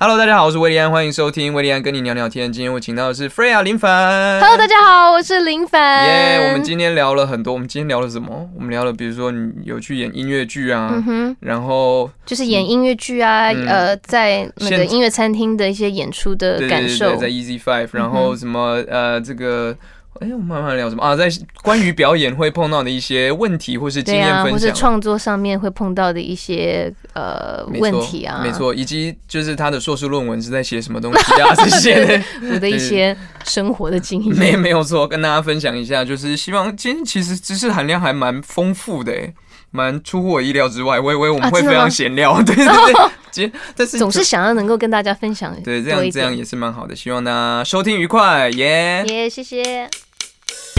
Hello，大家好，我是威廉安，欢迎收听威廉安跟你聊聊天。今天我请到的是 Freya 林凡。Hello，大家好，我是林凡。耶我们今天聊了很多。我们今天聊了什么？我们聊了，比如说你有去演音乐剧啊，嗯哼，然后就是演音乐剧啊，嗯呃，在那个音乐餐厅的一些演出的对对对感受对，。在 Easy Five，然后什么呃这个。哎，我们慢慢聊什么啊？在关于表演会碰到的一些问题，或是经对啊，或是验分享，创作上面会碰到的一些呃问题啊，没，错，以及就是他的硕士论文是在写什么东西啊？这些我的一些生活的经没验。没没有错，跟大家分享一下，就是希望今天其实知识含量还蛮丰富的诶，蛮出乎我意料之外。我以为我们会非常闲聊，对 对对，今天但是总是想要能够跟大家分享对这。样这样也是蛮好的，希望大家收听愉快，耶、耶，谢谢。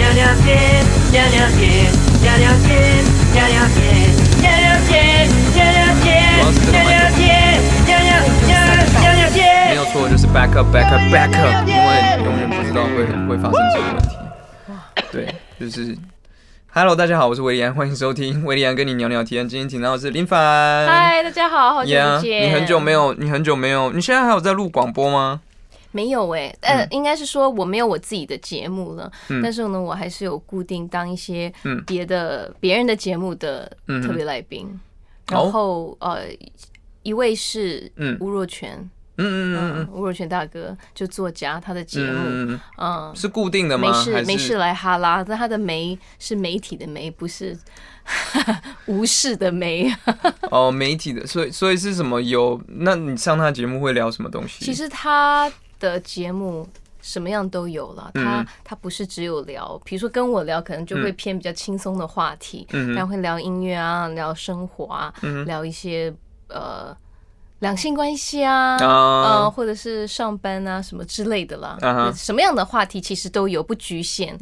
没有错，就是 back up back up back up，因为永远不知道会会发生什么问题。对，就是。Hello，大家好，我是维利安，欢迎收听维利安跟你聊聊天。今天请到的是林凡。嗨，大家好，好久 Yeah，不见。你很久没有，你很久没有，你现在还有在录广播吗？没有哎、呃，嗯。应该是说我没有我自己的节目了，嗯。但是呢，我还是有固定当一些嗯。别的别人的节目的特别来宾，哦。然后呃，一位是嗯。吴若权，嗯嗯嗯嗯，吴若权大哥就作家，他的节目，嗯，是固定的吗？没事没事来哈拉，但他的媒是媒体的媒，不是 无视的媒。哦，媒体的，所以所以是什么？有？那你上他节目会聊什么东西？其实他的节目什么样都有了，他嗯他不是只有聊，比如说跟我聊，可能就会偏比较轻松的话题，嗯然后会聊音乐啊，聊生活啊，嗯聊一些呃两性关系啊，啊。呃或者是上班啊什么之类的啦，啊什么样的话题其实都有，不局限。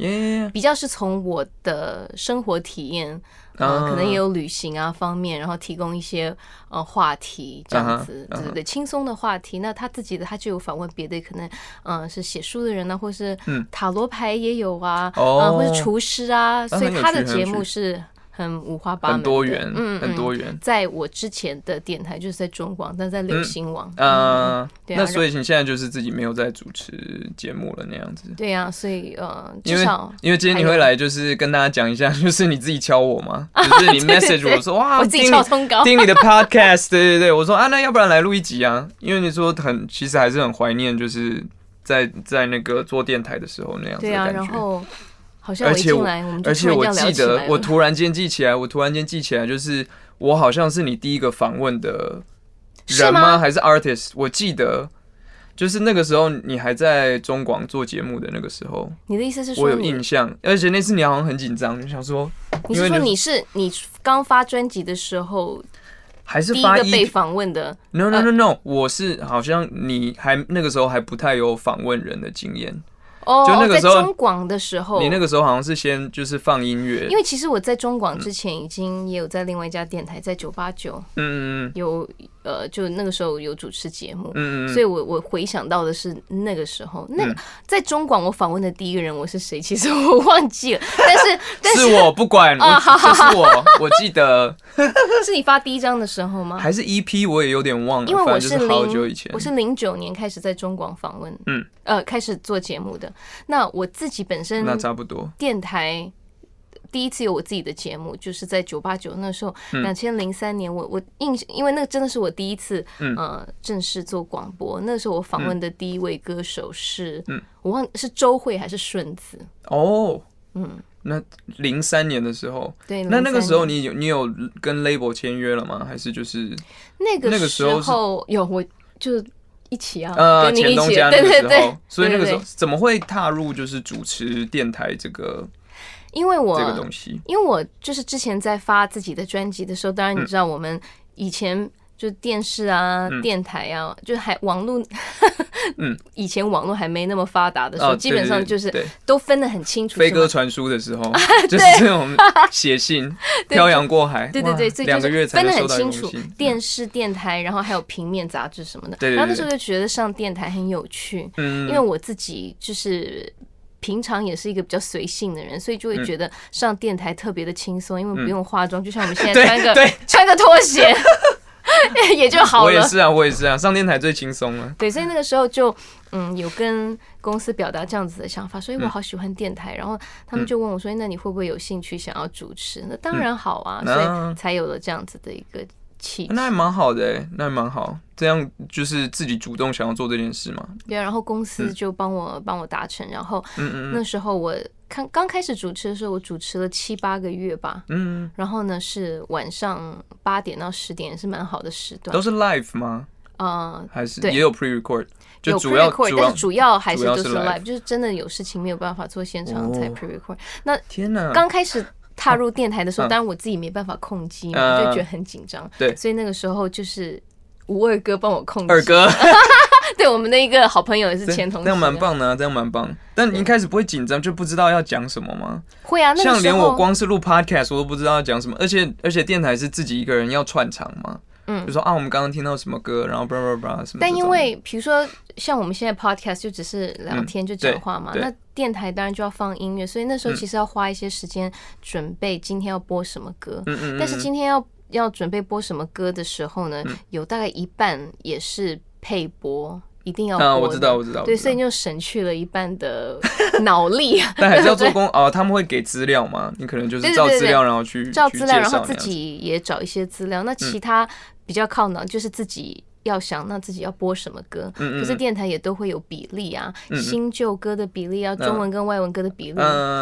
比较是从我的生活体验，呃，啊可能也有旅行啊方面，然后提供一些呃话题这样子，啊对对对，轻松的话题。那他自己的他就有访问别的，可能嗯、呃是写书的人呢、或是嗯。塔罗牌也有啊，嗯呃，或是厨师啊，所以他的节目是很五花八门，很多元，嗯，很多元。在我之前的电台就是在中广，但在流行网，嗯，对啊那所以你现在就是自己没有在主持节目了那样子。对呀、所以呃，因为因为今天你会来，就是跟大家讲一下，就是你自己敲我嘛，就是你 message 我说哇，我自己敲通告，听你的 podcast，对对对，我说啊，那要不然来录一集啊？因为你说很，其实还是很怀念，就是在在那个做电台的时候那样子对啊，的感觉。然后而且我而且我记得，我突然间记起来，我突然间记起来，就是我好像是你第一个访问的人是吗还是 artist？我记得。就是那个时候，你还在中广做节目的那个时候，你的意思是我有印象，而且那次你好像很紧张，就想说，你是说你是你刚发专辑的时候还是第一个被访问的？No no no no，、我是好像你还那个时候还不太有访问人的经验，哦，在就那个时候中广的时候，你那个时候好像是先就是放音乐，因为其实我在中广之前已经也有在另外一家电台，在九八九嗯嗯。有呃，就那个时候有主持节目。嗯嗯所以我我回想到的是那个时候，那个嗯在中广我访问的第一个人我是谁？其实我 忘记了，但是 但是我不管，我哦好好就是我，我记得 是你发第一张的时候吗？还是 EP，我也有点忘了，因为我是好久以零前，，我是零九年开始在中广访问，嗯，呃，开始做节目的。那我自己本身那差不多，电台第一次有我自己的节目，就是在九八九那时候，嗯。两千零三年我，我印象，因为那个真的是我第一次、嗯。呃正式做广播。那时候我访问的第一位歌手是，嗯。我忘是周慧还是顺子，哦，嗯，那零三年的时候，对。那那个时候你有你有跟 label 签约了吗？还是就是那个那个时候有我就一起啊，呃跟你一起，前东家那个时候，，所以那个时候怎么会踏入就是主持电台这个因为我这个东西？因为我就是之前在发自己的专辑的时候，当然你知道我们以前就电视啊、嗯电台啊，就还网络，嗯，以前网络还没那么发达的时候，哦基本上就是都分得很清楚。飞鸽传书的时候，就是这种写信 漂洋过海，对对对，两个月才分得很清楚，电视、电台，然后还有平面杂志什么的。对对对然后那时候就觉得上电台很有趣，嗯，因为我自己就是。平常也是一个比较随性的人，所以就会觉得上电台特别的轻松，因为不用化妆，就像我们现在 穿个对 穿个拖鞋，也就好了。我也是啊，我也是啊，上电台最轻松了。对，所以那个时候就嗯有跟公司表达这样子的想法，所以我好喜欢电台。然后他们就问我说：“那你会不会有兴趣想要主持？”那当然好啊，所以才有了这样子的一个那还蛮好的哎，那还蛮好。这样就是自己主动想要做这件事嘛。对啊，然后公司就帮我帮我达成。然后那时候我看刚开始主持的时候，我主持了七八个月吧。嗯。然后呢是晚上八点到十点，是蛮好的时段。都是 live 吗？啊，还是也有 pre record？有 pre record，但是主要还是都是 live，就是真的有事情没有办法做现场才 pre record。那天哪！刚开始踏入电台的时候，当然我自己没办法控机嘛，就觉得很紧张。对，所以那个时候就是吴二哥帮我控制。二哥，对，我们的一个好朋友也是前同事，这样蛮棒的，这样蛮棒。但你一开始不会紧张，就不知道要讲什么吗？会啊，像连我光是录 podcast 我都不知道要讲什么，而且而且电台是自己一个人要串场嘛。嗯，就说啊，我们刚刚听到什么歌，然后叭叭叭什么。但因为比如说像我们现在 podcast 就只是聊天就讲话嘛，那电台当然就要放音乐，所以那时候其实要花一些时间准备今天要播什么歌。嗯嗯。但是今天要要准备播什么歌的时候呢，有大概一半也是配播，一定要啊。我知道，我知道。对，所以就省去了一半的脑力。但还是要做工哦，他们会给资料吗？你可能就是照资料然后去照资料，然后自己也找一些资料。那其他。比较靠脑，就是自己要想，那自己要播什么歌。嗯就是电台也都会有比例啊，新旧歌的比例啊，中文跟外文歌的比例，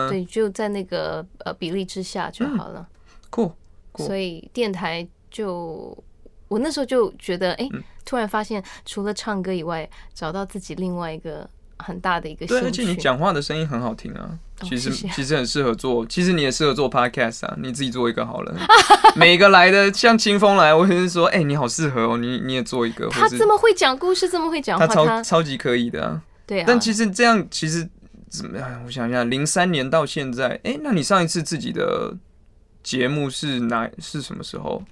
对，就在那个呃比例之下就好了。酷，所以电台就我那时候就觉得，哎，突然发现除了唱歌以外，找到自己另外一个。很大的一个，对，而且你讲话的声音很好听啊，其实其实很适合做，其实你也适合做 podcast 啊，你自己做一个好了。每个来的像清风来，我就是说，哎，你好适合哦，你你也做一个。他这么会讲故事，这么会讲话，他超超级可以的啊。对啊。但其实这样其实怎么样？我想想，零三年到现在，哎，那你上一次自己的节目是哪是什么时候？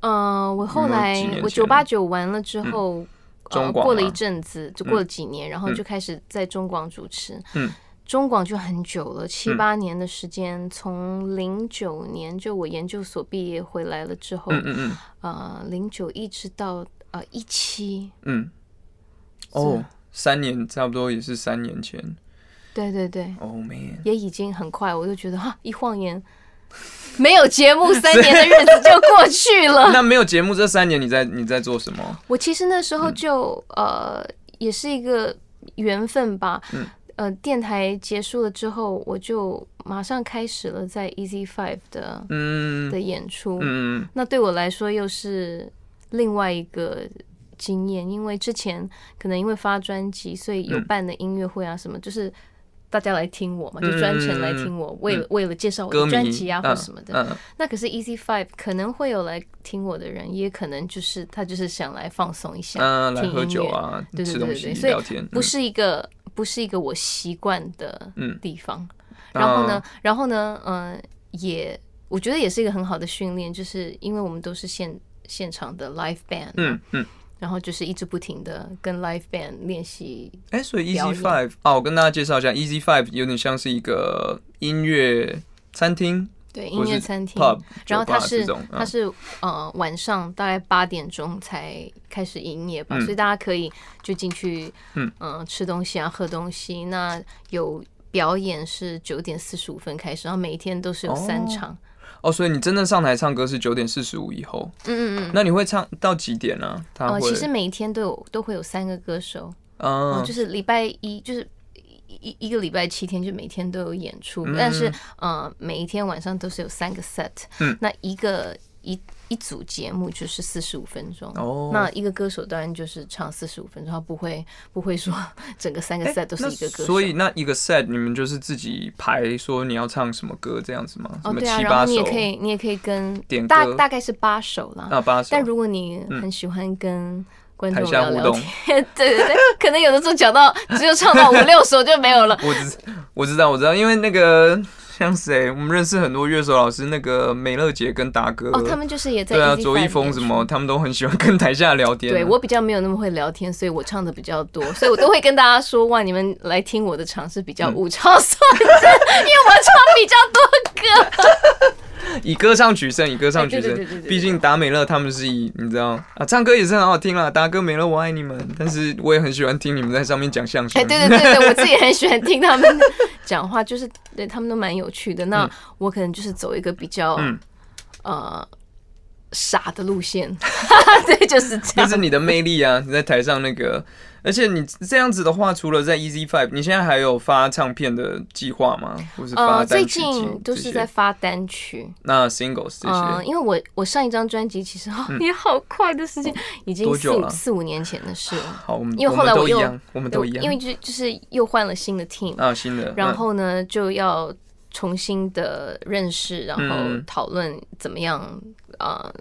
嗯，我后来我九八九完了之后。呃，过了一阵子，就过了几年，然后就开始在中广主持。嗯，中广就很久了，七八年的时间，从零九年就我研究所毕业回来了之后，嗯嗯嗯，呃，零九一直到呃一七，嗯，哦，三年差不多也是三年前。对对对，Oh man，也已经很快，我就觉得哈，一晃眼。没有节目 三年的日子就过去了。那没有节目这三年，你在你在做什么？我其实那时候就呃，也是一个缘分吧。嗯。呃，电台结束了之后，我就马上开始了在 Easy Five 的嗯的演出。嗯。那对我来说又是另外一个经验，因为之前可能因为发专辑，所以有办的音乐会啊什么，就是。大家来听我嘛，就专程来听我，为了为了介绍我的专辑啊或什么的。那可是 Easy Five 可能会有来听我的人，也可能就是他就是想来放松一下，听音乐啊，对对对对，所以不是一个不是一个我习惯的地方。然后呢，然后呢，嗯，也我觉得也是一个很好的训练，就是因为我们都是现现场的 live band，嗯嗯。然后就是一直不停的跟 live band 练习。哎，所以 Easy Five 啊，我跟大家介绍一下，Easy Five 有点像是一个音乐餐厅，对，音乐餐厅。然后它是它是呃晚上大概八点钟才开始营业吧，所以大家可以就进去嗯吃东西啊喝东西。那有表演是九点四十五分开始，然后每一天都是有三场。哦，所以你真正上台唱歌是九点四十五以后。嗯嗯嗯。那你会唱到几点呢？哦，其实每一天都有都会有三个歌手。哦。就是礼拜一就是一一个礼拜七天就每天都有演出，但是呃每一天晚上都是有三个 set。嗯。那一个一。一组节目就是四十五分钟，哦，那一个歌手当然就是唱四十五分钟，他不会不会说 整个三个 set 都是一个歌手。所以那一个 set 你们就是自己排说你要唱什么歌这样子吗？哦，对啊，然后你也可以你也可以跟点大大概是八首啦，那八首。但如果你很喜欢跟观众聊聊天，对对对，可能有的时候讲到只有唱到五六首就没有了。我 知我知道我知道，因为那个。像谁？我们认识很多乐手老师，那个美乐姐跟达哥哦，他们就是也在对啊，卓一峰什么，他们都很喜欢跟台下聊天。对我比较没有那么会聊天，所以我唱的比较多，所以我都会跟大家说哇，你们来听我的场是比较物超所值，因为我唱比较多歌。以歌唱取胜，以歌唱取胜。毕竟达美乐他们是以你知道啊，唱歌也是很好听啦，达哥美乐我爱你们。但是我也很喜欢听你们在上面讲相声。哎，对对对对，我自己很喜欢 听他们讲话，就是对他们都蛮有趣的。那我可能就是走一个比较嗯呃傻的路线，对，就是这样。这是你的魅力啊！你在台上那个，而且你这样子的话，除了在 Easy Five，你现在还有发唱片的计划吗？或是发呃，最单曲计近都是在发单曲，那 singles 这嗯、些，嗯因为我我上一张专辑其实、哦 也好快的时间，已经四四五年前的事了。好，我们因为后来我又们都一样，我们都一样，因为就就是又换了新的 team，、啊新的，然后呢就要重新的认识，然后嗯。讨论怎么样呃，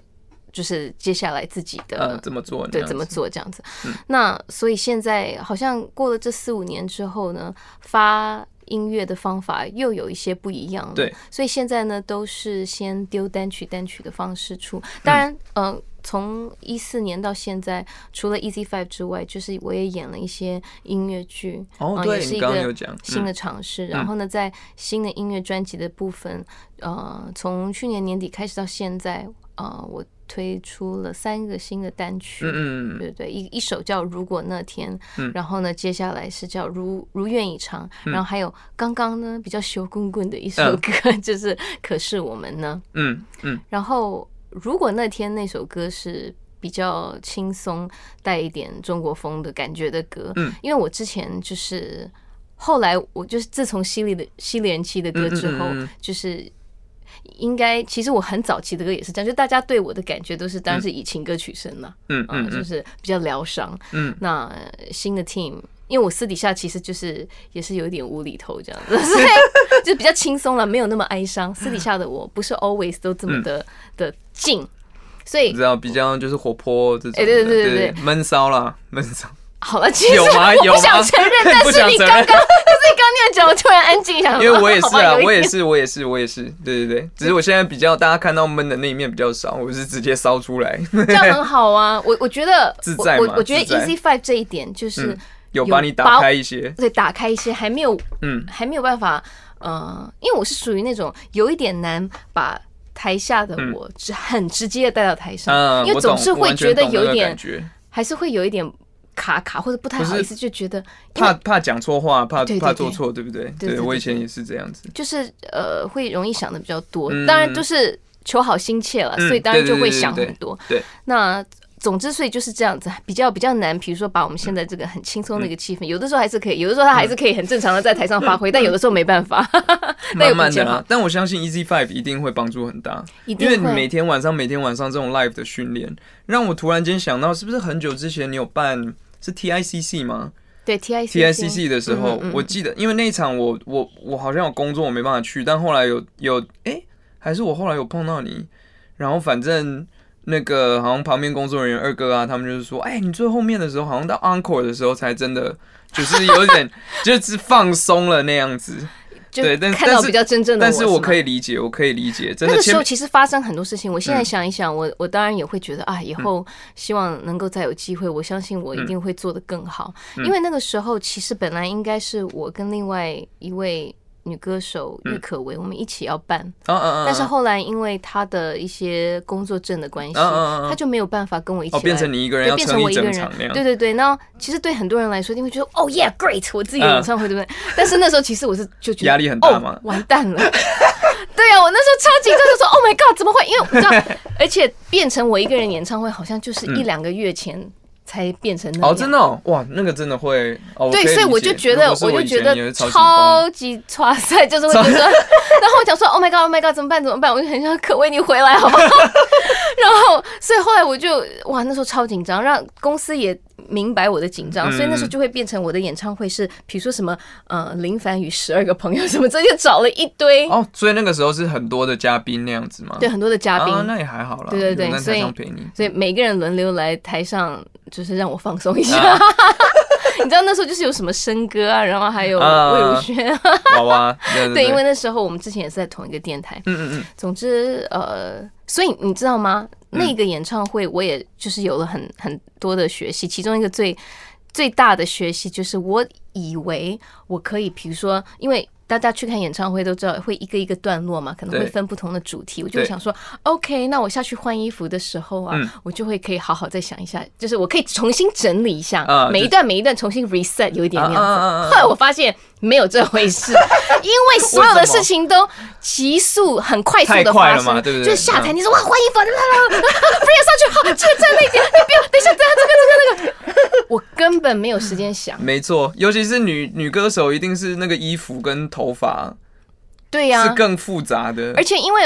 就是接下来自己的、怎么做？对，怎么？做这样子。那所以现在好像过了这四五年之后呢，发音乐的方法又有一些不一样了。对，所以现在呢都是先丢单曲单曲的方式出。当然，呃，从一四年到现在，除了 Easy Five 之外，就是我也演了一些音乐剧，呃哦对你也是一个新的嗯尝试。然后呢，在新的音乐专辑的部分，呃，从去年年底开始到现在，呃，我推出了三个新的单曲。嗯对对，一一首叫《如果那天》，嗯。然后呢，接下来是叫如如愿以偿，然后还有刚刚呢比较羞滚滚的一首嗯。歌，就是可是我们呢，嗯嗯。然后如果那天那首歌是比较轻松，带一点中国风的感觉的歌，嗯，因为我之前就是后来我就是自从犀利的犀利人妻的歌之后，嗯嗯嗯嗯。就是。应该其实我很早期的歌也是这样，就大家对我的感觉都是当然是以情歌取胜了，啊，嗯嗯嗯就是比较疗伤。嗯，那呃新的 team，因为我私底下其实就是也是有一点无厘头这样子，所以就比较轻松了，没有那么哀伤。私底下的我不是 always 都这么的、的静，所以你知道比较就是活泼这种的，哎对对对对对闷骚啦，闷骚。好了，其实有吗？我不有吗？想承认，但是你刚刚，可是你刚刚那样讲，我突然安静一下，因为我也是啊，我也是，我也是，我也是，对对对，只是我现在比较大家看到闷的那一面比较少，我是直接烧出来，这样很好啊。我我觉得自在我我我觉得 Easy Five 这一点就是嗯有把你打开一些，对打开一些还没有嗯。还没有办法，呃，因为我是属于那种有一点难把台下的我只很直接的带到台上，嗯，因为总是会觉得有一点还是会有一点卡卡或者不太好意思，就觉得怕怕讲错话，怕怕做错，对不对？对我以前也是这样子，就是呃会容易想的比较多，嗯当然就是求好心切了，嗯所以当然就会想很多。对，那。总之，所以就是这样子，比较比较难。比如说，把我们现在这个很轻松的一个气氛，有的时候还是可以，有的时候他还是可以很正常的在台上发挥，但有的时候没办法。那慢慢的啦。但我相信 Easy Five 一定会帮助很大，因为你每。天晚上每天晚上这种 live 的训练，让我突然间想到，是不是很久之前你有办是 TICC 吗对 T I？TICC 的时候嗯嗯嗯，我记得，因为那一场我我我好像有工作，我没办法去，但后来有有哎、还是我后来有碰到你，然后反正。那个好像旁边工作人员二哥啊，他们就是说，哎、你最后面的时候，好像到 encore 的时候才真的就是有点 就是放松了那样子。就对但看到比较真正的但是我可以。理解，我可以理解，真的那个时候其实发生很多事情，我现在嗯想一想，我我当然也会觉得啊，以后希望能够再有机会，我相信我一定会做得更好。嗯因为那个时候其实本来应该是我跟另外一位女歌手郁可唯，我们一起要办，但是后来因为她的一些工作证的关系，她就没有办法跟我一起哦，变来成你一个人对，变要成我一个人那样，对对对，那其实对很多人来说，一定会觉得哦耶，great，我自己演唱会，对不对？但是那时候其实我是就觉得压力很大吗？哦，完蛋了。对啊，我那时候超紧张的说，Oh my god，怎么会？因为我知道，而且变成我一个人演唱会，好像就是一两个月前才变成那样。哦，真的哦，哇，那个真的会，哦，对，所以我就觉得，我就觉得超超级哇塞，就是会觉得，然后我讲说，Oh my god，Oh my god，怎么办？怎么办？我就很想可为你回来好不好？然后，所以后来我就哇，那时候超紧张，让公司也明白我的紧张，嗯所以那时候就会变成我的演唱会是，比如说什么呃林凡与十二个朋友什么，这就找了一堆。哦，所以那个时候是很多的嘉宾那样子吗？对很多的嘉宾。啊，，那也还好啦，对对对所以陪你，所以每个人轮流来台上，就是让我放松一下。你知道那时候就是有什么笙歌啊，然后还有啊魏如萱啊，娃娃，对 对，因为，那时候我们之前也是在同一个电台。嗯嗯嗯，总之，呃，所以你知道吗？嗯那个演唱会我也就是有了很很多的学习，其中一个最最大的学习就是我以为我可以，比如说，因为大家去看演唱会都知道会一个一个段落嘛，可能会分不同的主题。我就想说，OK，那我下去换衣服的时候啊，嗯我就会可以好好再想一下，就是我可以重新整理一下，啊每一段每一段重新 reset，有一点那样子。后来我发现没有这回事，因为所有的事情都急速、很快速的发生，快了嘛对不对就是下台，嗯你说哇换衣服，不要上去，好，这个站那边，你不要，等一下，等一下，这个这个那个，我根本没有时间想。没错，尤其是女女歌手，一定是那个衣服跟头发对呀、是更复杂的。而且因为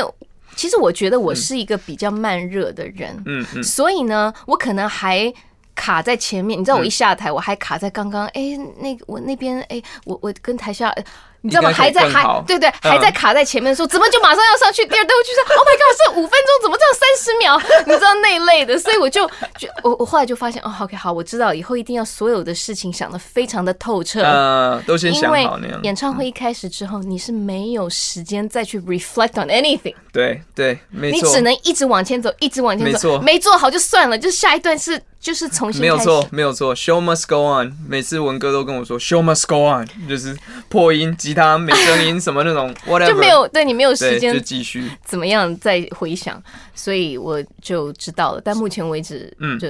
其实我觉得我是一个比较慢热的人，嗯嗯，所以呢，我可能还。卡在前面，你知道我一下台，我还卡在刚刚，哎、那个我那边，哎、我我跟台下，呃你知道吗？还在还对对，嗯还在卡在前面的时候，怎么就马上要上去？第二段我就说，Oh my god，剩五分钟，怎么只有三十秒？你知道那一类的，所以我就就我我后来就发现，哦，OK，好，我知道以后一定要所有的事情想的非常的透彻，呃，都先想好那样。演唱会一开始之后，你是没有时间再去 reflect on anything。对对，没错，你只能一直往前走，一直往前走，没做好就算了，就下一段是就是重新没有错，没有错。Show must go on。每次文哥都跟我说，Show must go on，就是破音、吉他没声音什么那种，whatever，就没有对你没有时间，就继续。怎么样再回想，所以我就知道了。但目前为止，嗯就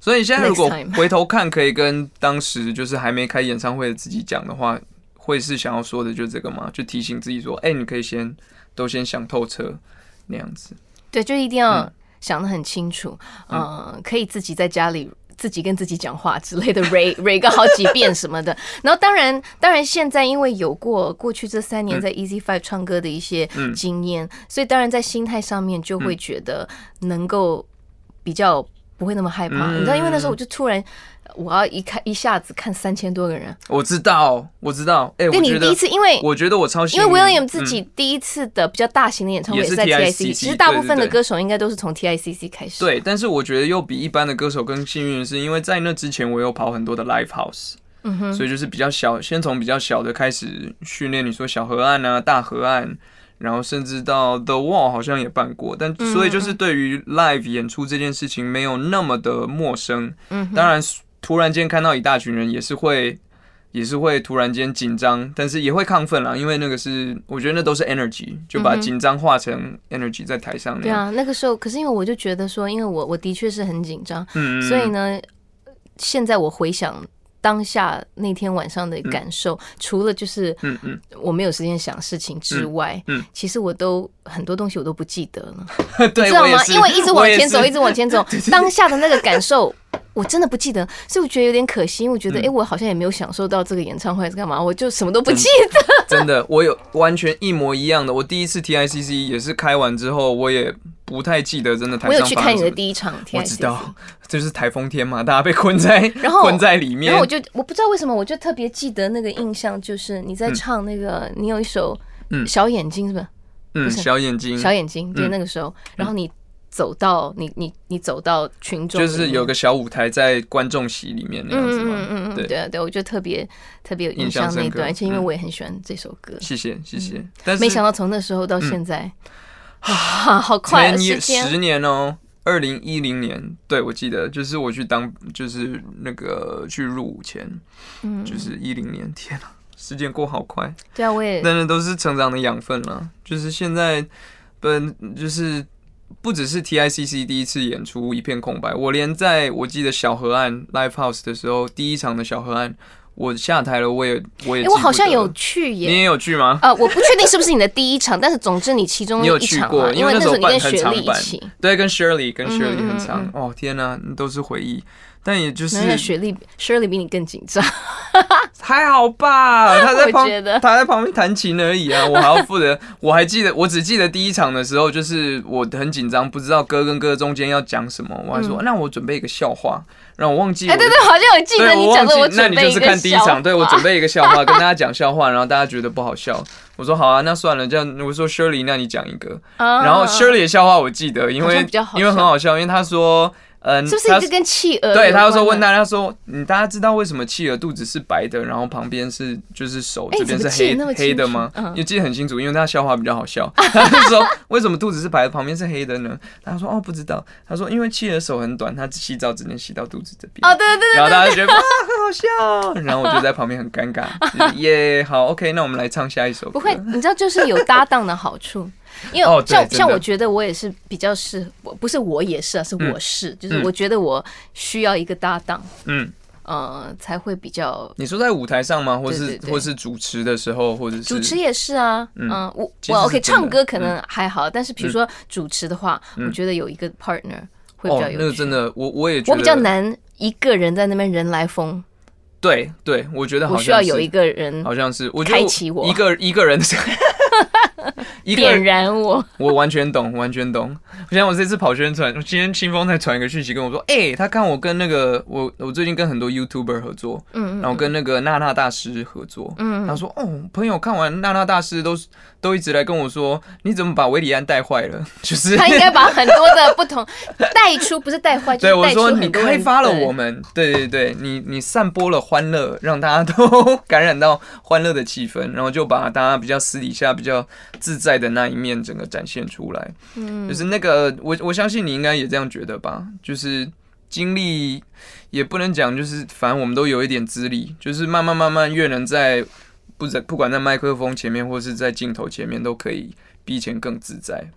所以现在如果回头看，可以跟当时就是还没开演唱会的自己讲的话，会是想要说的就这个吗？就提醒自己说，哎、你可以先都先想透彻那样子。对，就一定要嗯想得很清楚，嗯、可以自己在家里。自己跟自己讲话之类的，re re 个好几遍什么的。然后当然，当然现在因为有过过去这三年在 Easy Five 唱歌的一些嗯经验，所以当然在心态上面就会觉得能够比较不会那么害怕。嗯你知道，因为那时候我就突然我要一看一下子看三千多个人，我知道，我知道。哎、我觉得对你第一，次，因为我觉得我超幸因为 William 自己第一次的比较大型的演唱会也是在 TICC 其实大部分的歌手应该都是从 TICC 开始。对，但是我觉得又比一般的歌手更幸运的是，因为在那之前我有跑很多的 live house，嗯哼，所以就是比较小，先从比较小的开始训练。你说小河岸啊、大河岸，然后甚至到 The Wall 好像也办过，但嗯所以就是对于 live 演出这件事情没有那么的陌生。嗯，当然，突然间看到一大群人也是会。也是会突然间紧张，但是也会亢奋啦，因为那个是我觉得那都是 energy，就把紧张化成 energy 在台上那样。对啊，那个时候，可是因为我就觉得说，因为我我的确是很紧张，所以呢，现在我回想当下那天晚上的感受，除了就是嗯嗯，我没有时间想事情之外，嗯嗯其实我都很多东西我都不记得了，对，你知道吗？因为一直往前走，一直往前走，当下的那个感受。我真的不记得，所以我觉得有点可惜，因为我觉得，哎、嗯我好像也没有享受到这个演唱会是干嘛，我就 什么都不记得。真的，我有完全一模一样的。我第一次 TICC 也是开完之后，我也不太记得真的台我上有去看你的，第一场 TICC，我知道，就是台风天嘛，大家被困在然后困在里面然后我。就我不知道为什么，我就特别记得那个印象，就是你在嗯唱那个，你有一首嗯小眼睛是不是？嗯，小眼睛，小眼睛，对，嗯那个时候，然后你走到你你你走到群众，就是有个小舞台在观众席里面那样子嗯嗯嗯嘛。嗯嗯，对。对啊对，我就特别特别有印印象那段，而且因为嗯我也很喜欢这首歌，谢谢谢谢，但是没想到从那时候到现在，啊，好快啊10时间。十，年哦。二零一零年，对我记得，就是我去当，就是那个去入伍前，嗯，就是一零年，天啊，时间过好快。对啊，我也。但是都是成长的养分了。就是现在，本就是不只是 TICC 第一次演出一片空白，我连在我记得小河岸 Live House 的时候，第一场的小河岸，我下台了，我也我也我好像有去你。也有去吗？呃，我不确定是不是你的第一场，但是总之你其中你有去过因为那时候你跟雪莉一起，对，跟 Shirley 跟嗯 Shirley 嗯嗯很长，哦天哪、都是回忆。但也就是那雪莉 Shirley 比你更紧张，还好吧，他在旁他在旁边弹琴而已啊，我还要负责。我还记得，我只记得第一场的时候，就是我很紧张，不知道歌跟歌中间要讲什么，我还说、那我准备一个笑话，让我忘记哎，的。对对，好像有记得对，你讲的，我，那你就是看第一场，对我准备一个笑话，跟大家讲笑话，然后大家觉得不好笑，我说好啊，那算了，这样我说 Shirley，那你讲一个，啊。然后 Shirley 的笑话我记得，因为因为很好笑，因为他说，嗯，他是不是一直跟企鹅？对，他就说问大家说，你大家知道为什么企鹅肚子是白的，然后旁边是就是手哎这边是黑黑的吗？你记得很清楚，因为他笑话比较好笑。他就说为什么肚子是白的，旁边是黑的呢？他说哦不知道。他说因为企鹅手很短，他洗澡只能洗到肚子这边。哦，对对对然后大家觉得哇很好好笑。然后我就在旁边很尴尬，耶，好，OK，那我们来唱下一首。不会，你知道，就是有搭档的好处。因为像像我觉得我也是比较是，我不是我也是啊，是我是，就是我觉得我需要一个搭档，嗯，呃，才会比较。你说在舞台上吗？或是或是主持的时候，或者是主持也是啊，嗯，我我 OK，唱歌可能还好，但是比如说主持的话，我觉得有一个 partner 会比较有。那个真的，我我也我比较难一个人在那边人来疯。对对，我觉得我需要有一个人，好像是我开启我一个一个人。点燃我，我完全懂，完全懂。我想我这次跑宣传，今天清风才传一个讯息跟我说，哎，他看我跟那个我，我最近跟很多 YouTuber 合作，嗯，然后跟那个娜娜大师合作，嗯，他说，哦，朋友看完娜娜大师都都一直来跟我说，你怎么把维里安带坏了？就是他应该把很多的不同 带出，不是带坏，对我说你开发了我们，对对对，你你散播了欢乐，让大家都 感染到欢乐的气氛，然后就把大家比较私底下比较自在。的那一面整个展现出来，嗯，就是那个我我相信你应该也这样觉得吧，就是经历也不能讲，就是反正我们都有一点资历，就是慢慢慢慢越能在不在不管在麦克风前面或是在镜头前面都可以比以前更自在。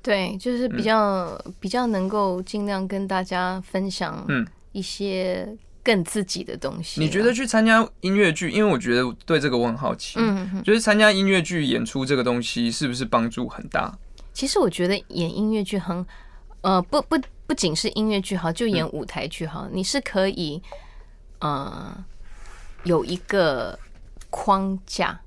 对，就是比较比较能够尽量跟大家分享，嗯，一些。更自己的东西，你觉得去参加音乐剧？因为我觉得对这个我很好奇，嗯，就是参加音乐剧演出这个东西是不是帮助很大？其实我觉得演音乐剧很，呃，不不不仅是音乐剧好，就演舞台剧好，你是可以，呃，有一个框架。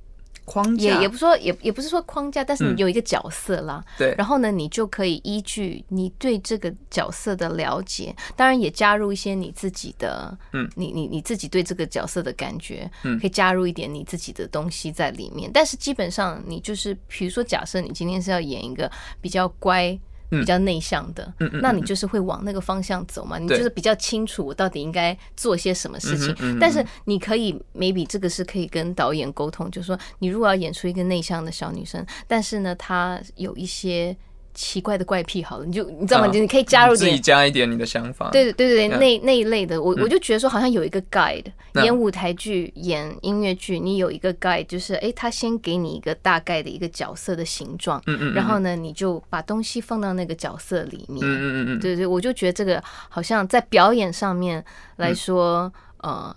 框架。也也不说也也不是说框架，但是你有一个角色啦，对，然后呢，你就可以依据你对这个角色的了解，当然也加入一些你自己的，嗯，你你你自己对这个角色的感觉，嗯，可以加入一点你自己的东西在里面。但是基本上你就是，比如说假设你今天是要演一个比较乖。比较内向的，那你就是会往那个方向走嘛？你就是比较清楚我到底应该做些什么事情。但是你可以，maybe 这个是可以跟导演沟通，就是说你如果要演出一个内向的小女生，但是呢，她有一些。奇怪的怪癖，好了，你就你知道吗？你可以加入自己加一点你的想法。对对对对那那一类的，我我就觉得说，好像有一个 guide，演舞台剧、演音乐剧，你有一个 guide，就是哎，他先给你一个大概的一个角色的形状，嗯嗯，然后呢，你就把东西放到那个角色里面，嗯嗯嗯，对对，我就觉得这个好像在表演上面来说，呃。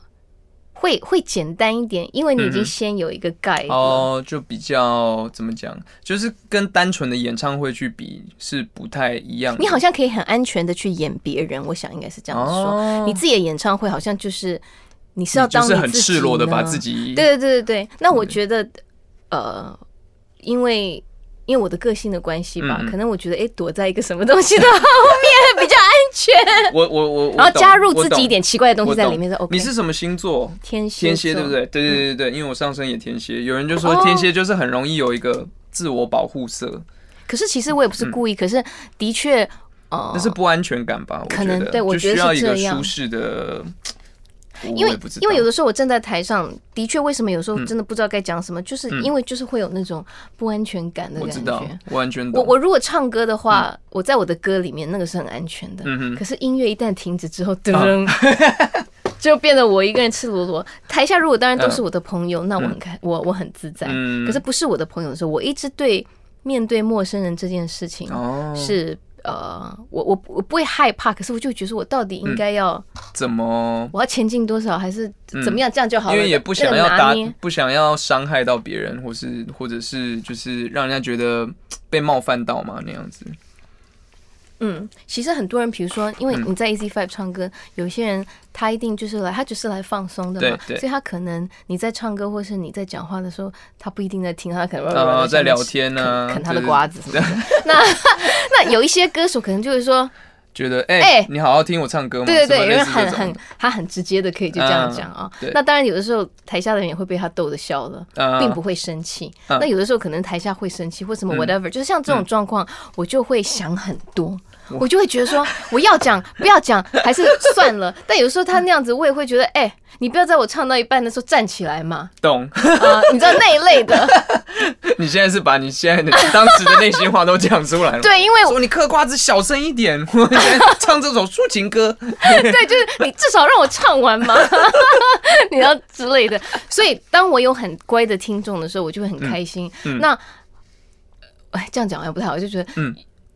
会会简单一点，因为你已经先有一个概哦，就比较怎么讲，就是跟单纯的演唱会去比是不太一样。你好像可以很安全的去演别人，我想应该是这样说。你自己的演唱会好像就是你是要当是很赤裸的把自己，对对对对对。那我觉得呃，因为。因为我的个性的关系吧，可能我觉得哎，躲在一个什么东西的后面 比较安全。我我我，然后加入自己一点奇怪的东西在里面是 OK。你是什么星座？天蝎。天蝎对不对？对对对对因为我上升也天蝎，有人就说天蝎就是很容易有一个自我保护色。可是其实我也不是故意，可是的确，呃，那是不安全感吧？可能对我觉得需要一个。舒适的。因为因为有的时候我站在台上的确，为什么有时候真的不知道该讲什么？就是因为就是会有那种不安全感的感觉。完全。我我如果唱歌的话，我在我的歌里面那个是很安全的。嗯可是音乐一旦停止之后，噔，就变得我一个人赤裸裸。台下如果当然都是我的朋友，那我很开，我我很自在。嗯。可是不是我的朋友的时候，我一直对面对陌生人这件事情是。呃，我我我不会害怕，可是我就觉得我到底应该要怎么？我要前进多少，还是怎么样？这样就好了。因为也不想要打，不想要伤害到别人，或是或者是就是让人家觉得被冒犯到嘛，那样子。嗯，其实很多人，比如说，因为你在 Easy Five 唱歌，有些人他一定就是来，他只是来放松的嘛，所以他可能你在唱歌或是你在讲话的时候，他不一定在听，他可能在聊天呢，啃他的瓜子什么的。那 那有一些歌手可能就是说，觉得哎，你好好听我唱歌吗？对对对，因为很很他很直接的可以就这样讲啊。那当然有的时候台下的人也会被他逗的笑了，并不会生气。那有的时候可能台下会生气或什么 whatever，就是像这种状况，我就会想很多。我就会觉得说我要讲不要讲还是算了。但有时候他那样子，我也会觉得，哎，你不要在我唱到一半的时候站起来嘛。懂啊？你知道那一类的。你现在是把你现在的当时的内心话都讲出来了。对，因为说你嗑瓜子小声一点，我唱这首抒情歌。对，就是你至少让我唱完嘛，你要之类的。所以当我有很乖的听众的时候，我就会很开心。那哎，这样讲也不太好，我就觉得，嗯，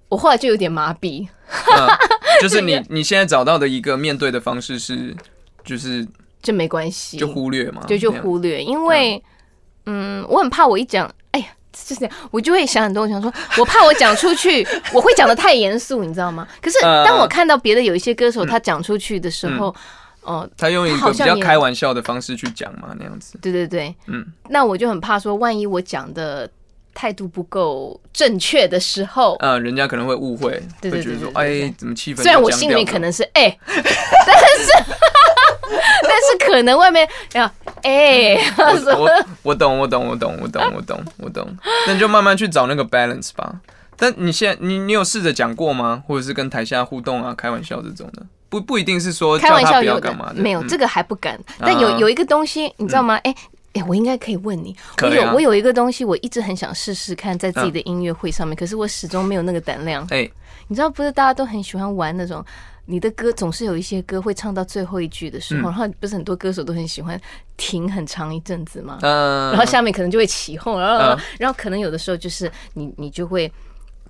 我后来就有点麻痹。就是你你现在找到的一个面对的方式是，就是这没关系，就忽略嘛，就就忽略，因为。嗯，我很怕我一讲，哎呀，就是这样，我就会想很多，我想说，我怕我讲出去，我会讲的太严肃，你知道吗？可是当我看到别的有一些歌手他讲出去的时候，哦，他用一个比较开玩笑的方式去讲嘛，那样子。对对对，嗯，那我就很怕说，万一我讲的态度不够正确的时候，嗯，人家可能会误会，会觉得说，哎，怎么气氛？虽然我心里可能是哎，但是。但是可能外面要哎，我我懂我懂我懂我懂我懂我懂，那你就慢慢去找那个 balance 吧。但你现在你你有试着讲过吗？或者是跟台下互动啊、开玩笑这种的？不不一定是说开玩笑要干嘛？没有这个还不敢。但有有一个东西你知道吗？哎哎，我应该可以问你。我有我有一个东西，我一直很想试试看，在自己的音乐会上面，可是我始终没有那个胆量。哎，你知道不是大家都很喜欢玩那种。你的歌总是有一些歌会唱到最后一句的时候，然后不是很多歌手都很喜欢停很长一阵子吗？嗯，然后下面可能就会起哄，然后然后可能有的时候就是你你就会。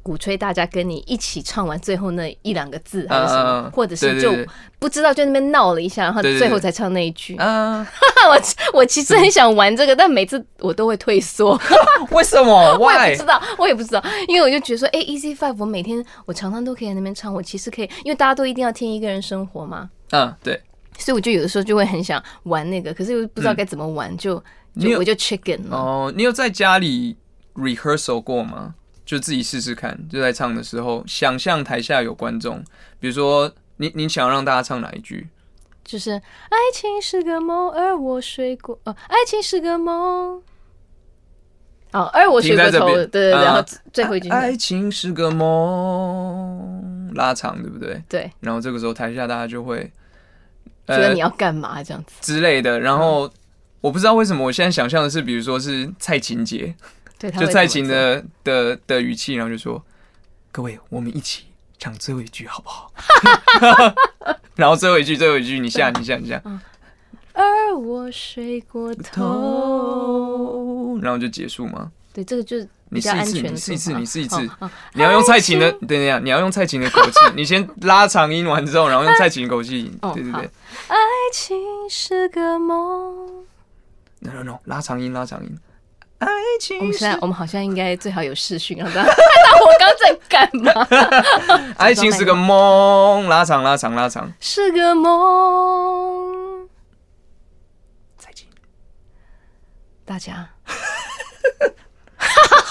鼓吹大家跟你一起唱完最后那一两个字，还是什么，或者是就不知道就那边闹了一下，然后最后才唱那一句。嗯，我我其实很想玩这个，但每次我都会退缩。为什么？我也不知道，我也不知道，因为我就觉得说，哎，Easy Five，我每天我常常都可以在那边唱，我其实可以，因为大家都一定要听一个人生活嘛。嗯，对。所以我就有的时候就会很想玩那个，可是又不知道该怎么玩，就就我就 chicken 哦。你有在家里 rehearsal 过吗？就自己试试看，就在唱的时候，想象台下有观众。比如说，你你想让大家唱哪一句？就是爱情是个梦，而我睡过。哦，爱情是个梦。哦，而我睡过头。对对对，然后最后一句。爱情是个梦，拉长，对不对？对。然后这个时候台下大家就会觉得你要干嘛这样子之类的。然后我不知道为什么，我现在想象的是，比如说是蔡琴姐。就蔡琴的的的语气，然后就说：“各位，我们一起唱最后一句好不好？” 然后最后一句，最后一句，你下，你下，你下。而我睡过头，然后就结束吗？对，这个就是你试一次，你试一次，你试一次。你要用蔡琴的，对呀，你要用蔡琴的口气。你先拉长音完之后，然后用蔡琴的口气。对对对。爱情是个梦。No no no，拉长音，拉长音。爱情，我们现在我们好像应该最好有视讯，让大家 看到我刚在干嘛。爱情是个梦，拉长拉长拉长，是个梦。再见，大家。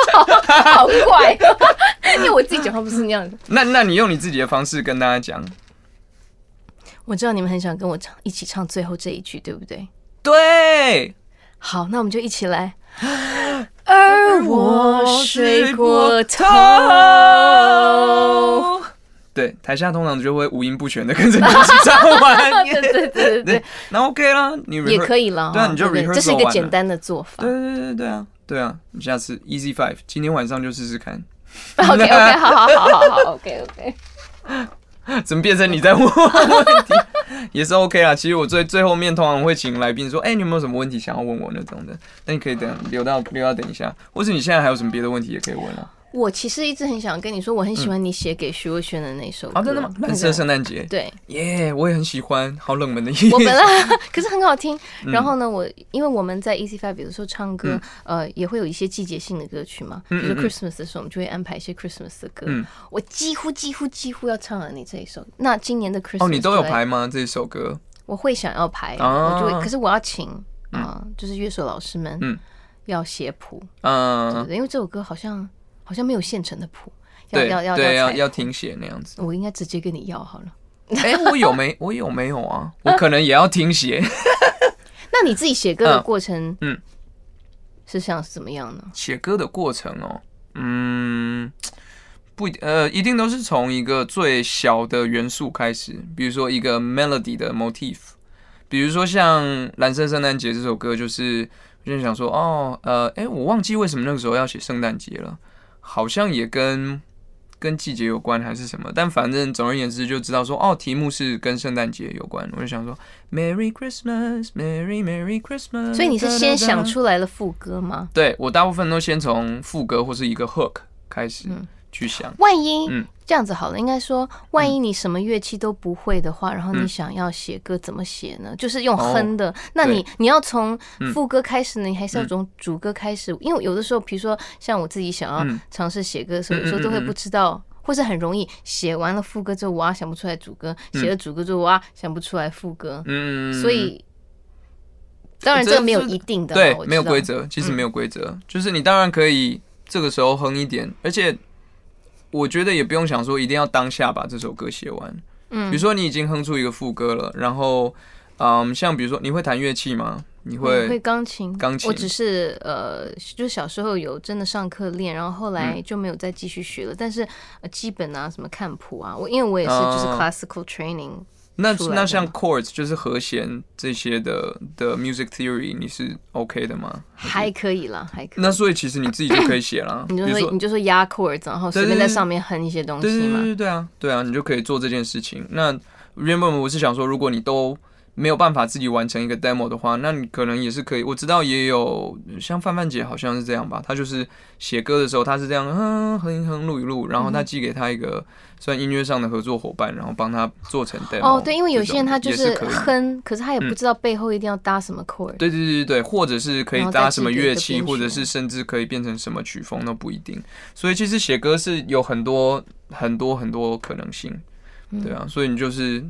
好怪，因为我自己讲话不是那样的。那那你用你自己的方式跟大家讲。我知道你们很想跟我唱，一起唱最后这一句，对不对？对。好，那我们就一起来。而我睡过头。对，台下通常就会五音不全的跟着你一起唱完。对对对对，那 OK 啦，你也可以了。对啊，你就 rehearsal 这是一个简单的做法。对对对对啊，对啊，你下次 Easy Five，今天晚上就试试看。OK OK，好好好好好，OK OK。怎么变成你在问问题？也是 OK 啦。其实我最最后面通常会请来宾说：“哎，你有没有什么问题想要问我那种的？”那你可以等留到留到等一下，或是你现在还有什么别的问题也可以问啊。我其实一直很想跟你说，我很喜欢你写给徐若瑄的那首歌。真的吗？蓝色圣诞节。对，耶，我也很喜欢，好冷门的音乐。我本来 可是很好听。然后呢，我因为我们在 Easy Five 有的时候唱歌，呃，也会有一些季节性的歌曲嘛。比如 Christmas 的时候，我们就会安排一些 Christmas 的歌。我几乎几乎几乎要唱了你这一首。那今年的 Christmas 哦，你都有排吗？这一首歌？我会想要排，我就会，可是我要请啊，就是乐手老师们，嗯，要写谱，嗯，因为这首歌好像。好像没有现成的谱，要要要要要听写那样子。我应该直接跟你要好了。哎，我有没我有没有啊？我可能也要听写。那你自己写歌的过程，嗯，是像怎么样呢？写歌的过程哦，嗯，不呃，一定都是从一个最小的元素开始，比如说一个 melody 的 motif，比如说像《蓝色圣诞节》这首歌，就是我就想说，哦，呃，哎，我忘记为什么那个时候要写圣诞节了，好像也跟。跟季节有关还是什么？但反正总而言之，就知道说哦，题目是跟圣诞节有关。我就想说，Merry Christmas，Merry Merry Christmas。所以你是先想出来了副歌吗？对，我大部分都先从副歌或是一个 hook 开始。去想，万一这样子好了，应该说，万一你什么乐器都不会的话，然后你想要写歌怎么写呢？就是用哼的，那你你要从副歌开始呢，你还是要从主歌开始？因为有的时候，比如说像我自己想要尝试写歌的时候，有时候都会不知道，或是很容易写完了副歌之后，哇想不出来主歌；写了主歌之后，哇想不出来副歌。嗯，所以当然这个没有一定的，对，没有规则，其实没有规则，就是你当然可以这个时候哼一点，而且。我觉得也不用想说一定要当下把这首歌写完，嗯，比如说你已经哼出一个副歌了，然后，嗯，像比如说你会弹乐器吗？你会会钢琴？钢琴？我只是呃，就小时候有真的上课练，然后后来就没有再继续学了。但是基本啊，什么看谱啊，我因为我也是就是 classical training。那那像 chords 就是和弦这些的的 music theory 你是 OK 的吗？还可以啦，还可以。那所以其实你自己就可以写了，你就说你就说压 chords，然后随便在上面哼一些东西嘛。对对对对啊，对啊，你就可以做这件事情。那原本我是想说，如果你都没有办法自己完成一个 demo 的话，那你可能也是可以。我知道也有像范范姐好像是这样吧，她就是写歌的时候，她是这样哼哼哼录一录，然后她寄给她一个算音乐上的合作伙伴，然后帮她做成 demo。哦，对，因为有些人他就是哼，可是他也不知道背后一定要搭什么 chord。对对对对对，或者是可以搭什么乐器，或者是甚至可以变成什么曲风都不一定。所以其实写歌是有很多很多很多可能性，对啊，所以你就是。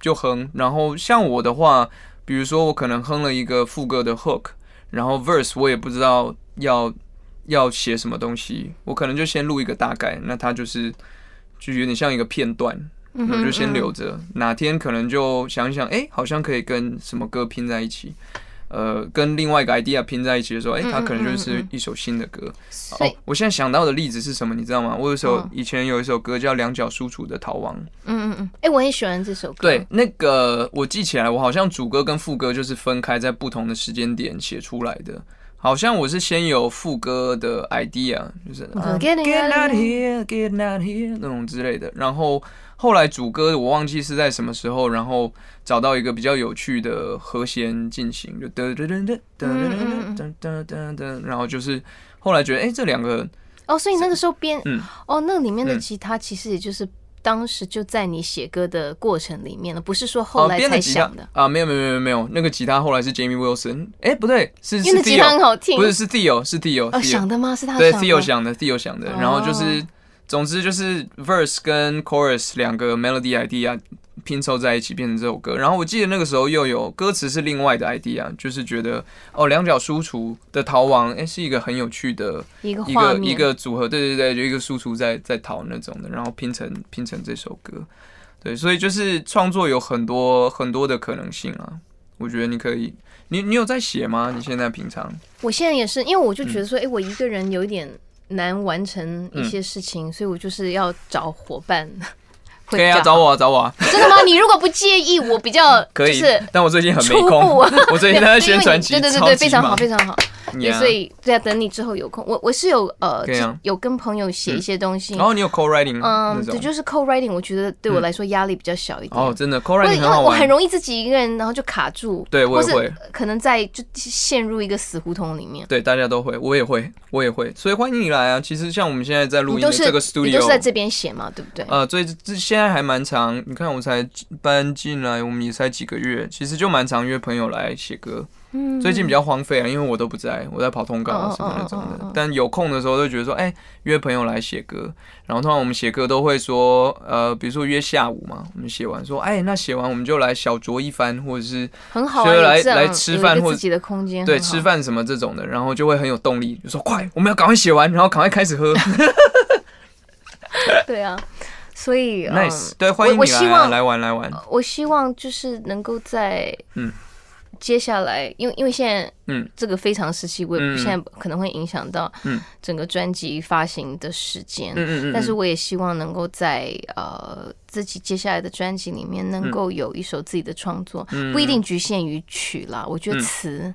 就哼，然后像我的话，比如说我可能哼了一个副歌的 hook，然后 verse 我也不知道要要写什么东西，我可能就先录一个大概，那它就是就有点像一个片段，我就先留着，哪天可能就想想，哎，好像可以跟什么歌拼在一起。呃，跟另外一个 idea 拼在一起的时候，哎，它可能就是一首新的歌。哦，我现在想到的例子是什么？你知道吗？我有首以前有一首歌叫《两脚输出的逃亡》。嗯嗯嗯，哎，我很喜欢这首歌。对，那个我记起来，我好像主歌跟副歌就是分开在不同的时间点写出来的。好像我是先有副歌的 idea，就是 get out here, get out here 那种之类的，然后。后来主歌我忘记是在什么时候，然后找到一个比较有趣的和弦进行，就噔噔噔噔噔噔噔噔噔，然后就是后来觉得哎这两个哦，所以那个时候编嗯。哦那里面的吉他其实也就是当时就在你写歌的过程里面了，不是说后来才想的。啊没有没有没有没有那个吉他后来是 Jamie Wilson，哎不对是因为吉他很好听，不是是 Theo 是 Theo 想的吗？是他对 Theo 想的 Theo 想的，然后就是。总之就是 verse 跟 chorus 两个 melody idea 拼凑在一起变成这首歌。然后我记得那个时候又有歌词是另外的 idea，就是觉得哦两脚输出的逃亡，哎是一个很有趣的一个一个一个组合，对对对，就一个输出在在逃那种的，然后拼成拼成这首歌。对，所以就是创作有很多很多的可能性啊。我觉得你可以，你你有在写吗？你现在平常？我现在也是，因为我就觉得说，哎，我一个人有一点。难完成一些事情，所以我就是要找伙伴。可以啊，找我，找我啊！真的吗？你如果不介意，我比较 可以。但我最近很没空。我最近在宣传期，对对对对，非常好，非常好。所以对啊，等你之后有空，我我是有呃，有跟朋友写一些东西。然后你有 co writing，嗯，对，就是 co writing，我觉得对我来说压力比较小一点。哦，真的 co writing 很好我很容易自己一个人，然后就卡住。对，我也会，可能在就陷入一个死胡同里面。对，大家都会，我也会，我也会。所以欢迎你来啊！其实像我们现在在录音的这个 studio，你都是在这边写嘛，对不对？呃，所以这现在还蛮长。你看，我才搬进来，我们也才几个月，其实就蛮常约朋友来写歌。最近比较荒废啊，因为我都不在，我在跑通告什么那种的。但有空的时候，就觉得说，哎，约朋友来写歌。然后通常我们写歌都会说，呃，比如说约下午嘛，我们写完说，哎，那写完我们就来小酌一番，或者是很好，来来吃饭或者自己的空间，对，吃饭什么这种的，然后就会很有动力，就说快，我们要赶快写完，然后赶快开始喝。对啊。所以，nice，对，欢迎你来来玩来玩。我希望就是能够在嗯接下来，因为因为现在嗯这个非常时期，我现在可能会影响到嗯整个专辑发行的时间。嗯嗯嗯，但是我也希望能够在呃自己接下来的专辑里面能够有一首自己的创作，嗯不一定局限于曲啦。我觉得嗯词，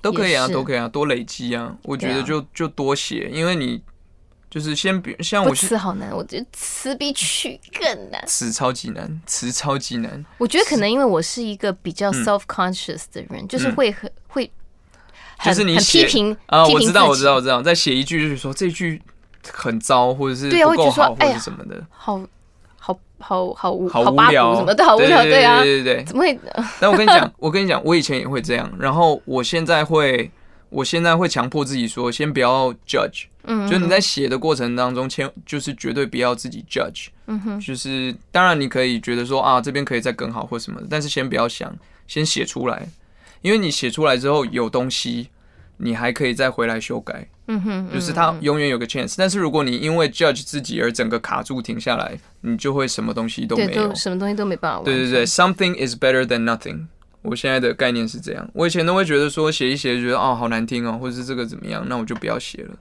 都可以啊，都可以啊，多累积啊。我觉得就就多写，因为你就是先比像我是词好难，我觉得词比曲更难。词超级难，词超级难。我觉得可能因为我是一个比较嗯 self conscious 的人，就是会很会 就是你写批评啊，我知道，我知道，我知道，再写一句就是说这句很糟，或者是对啊会觉不够好，或者得说哎呀什么的，好好好好无好无聊什么的，好无对聊，对啊，对对对。怎么会？但我跟你讲，我跟你讲，我以前也会这样，然后我现在会，我现在会强迫自己说，先不要 judge，嗯，就你在写的过程当中，千就是绝对不要自己 judge，嗯哼，就是当然你可以觉得说啊这边可以再更好或什么的，但是先不要想，先写出来，因为你写出来之后有东西，你还可以再回来修改，嗯哼，就是嗯它永远有个 chance。但是如果你因为 judge 自己而整个卡住停下来，你就会什么东西都，没有都。什么东西都没办法。对对对，something is better than nothing。我现在的概念是这样，我以前都会觉得说写一写，觉得哦好难听哦，或者是这个怎么样，那我就不要写了。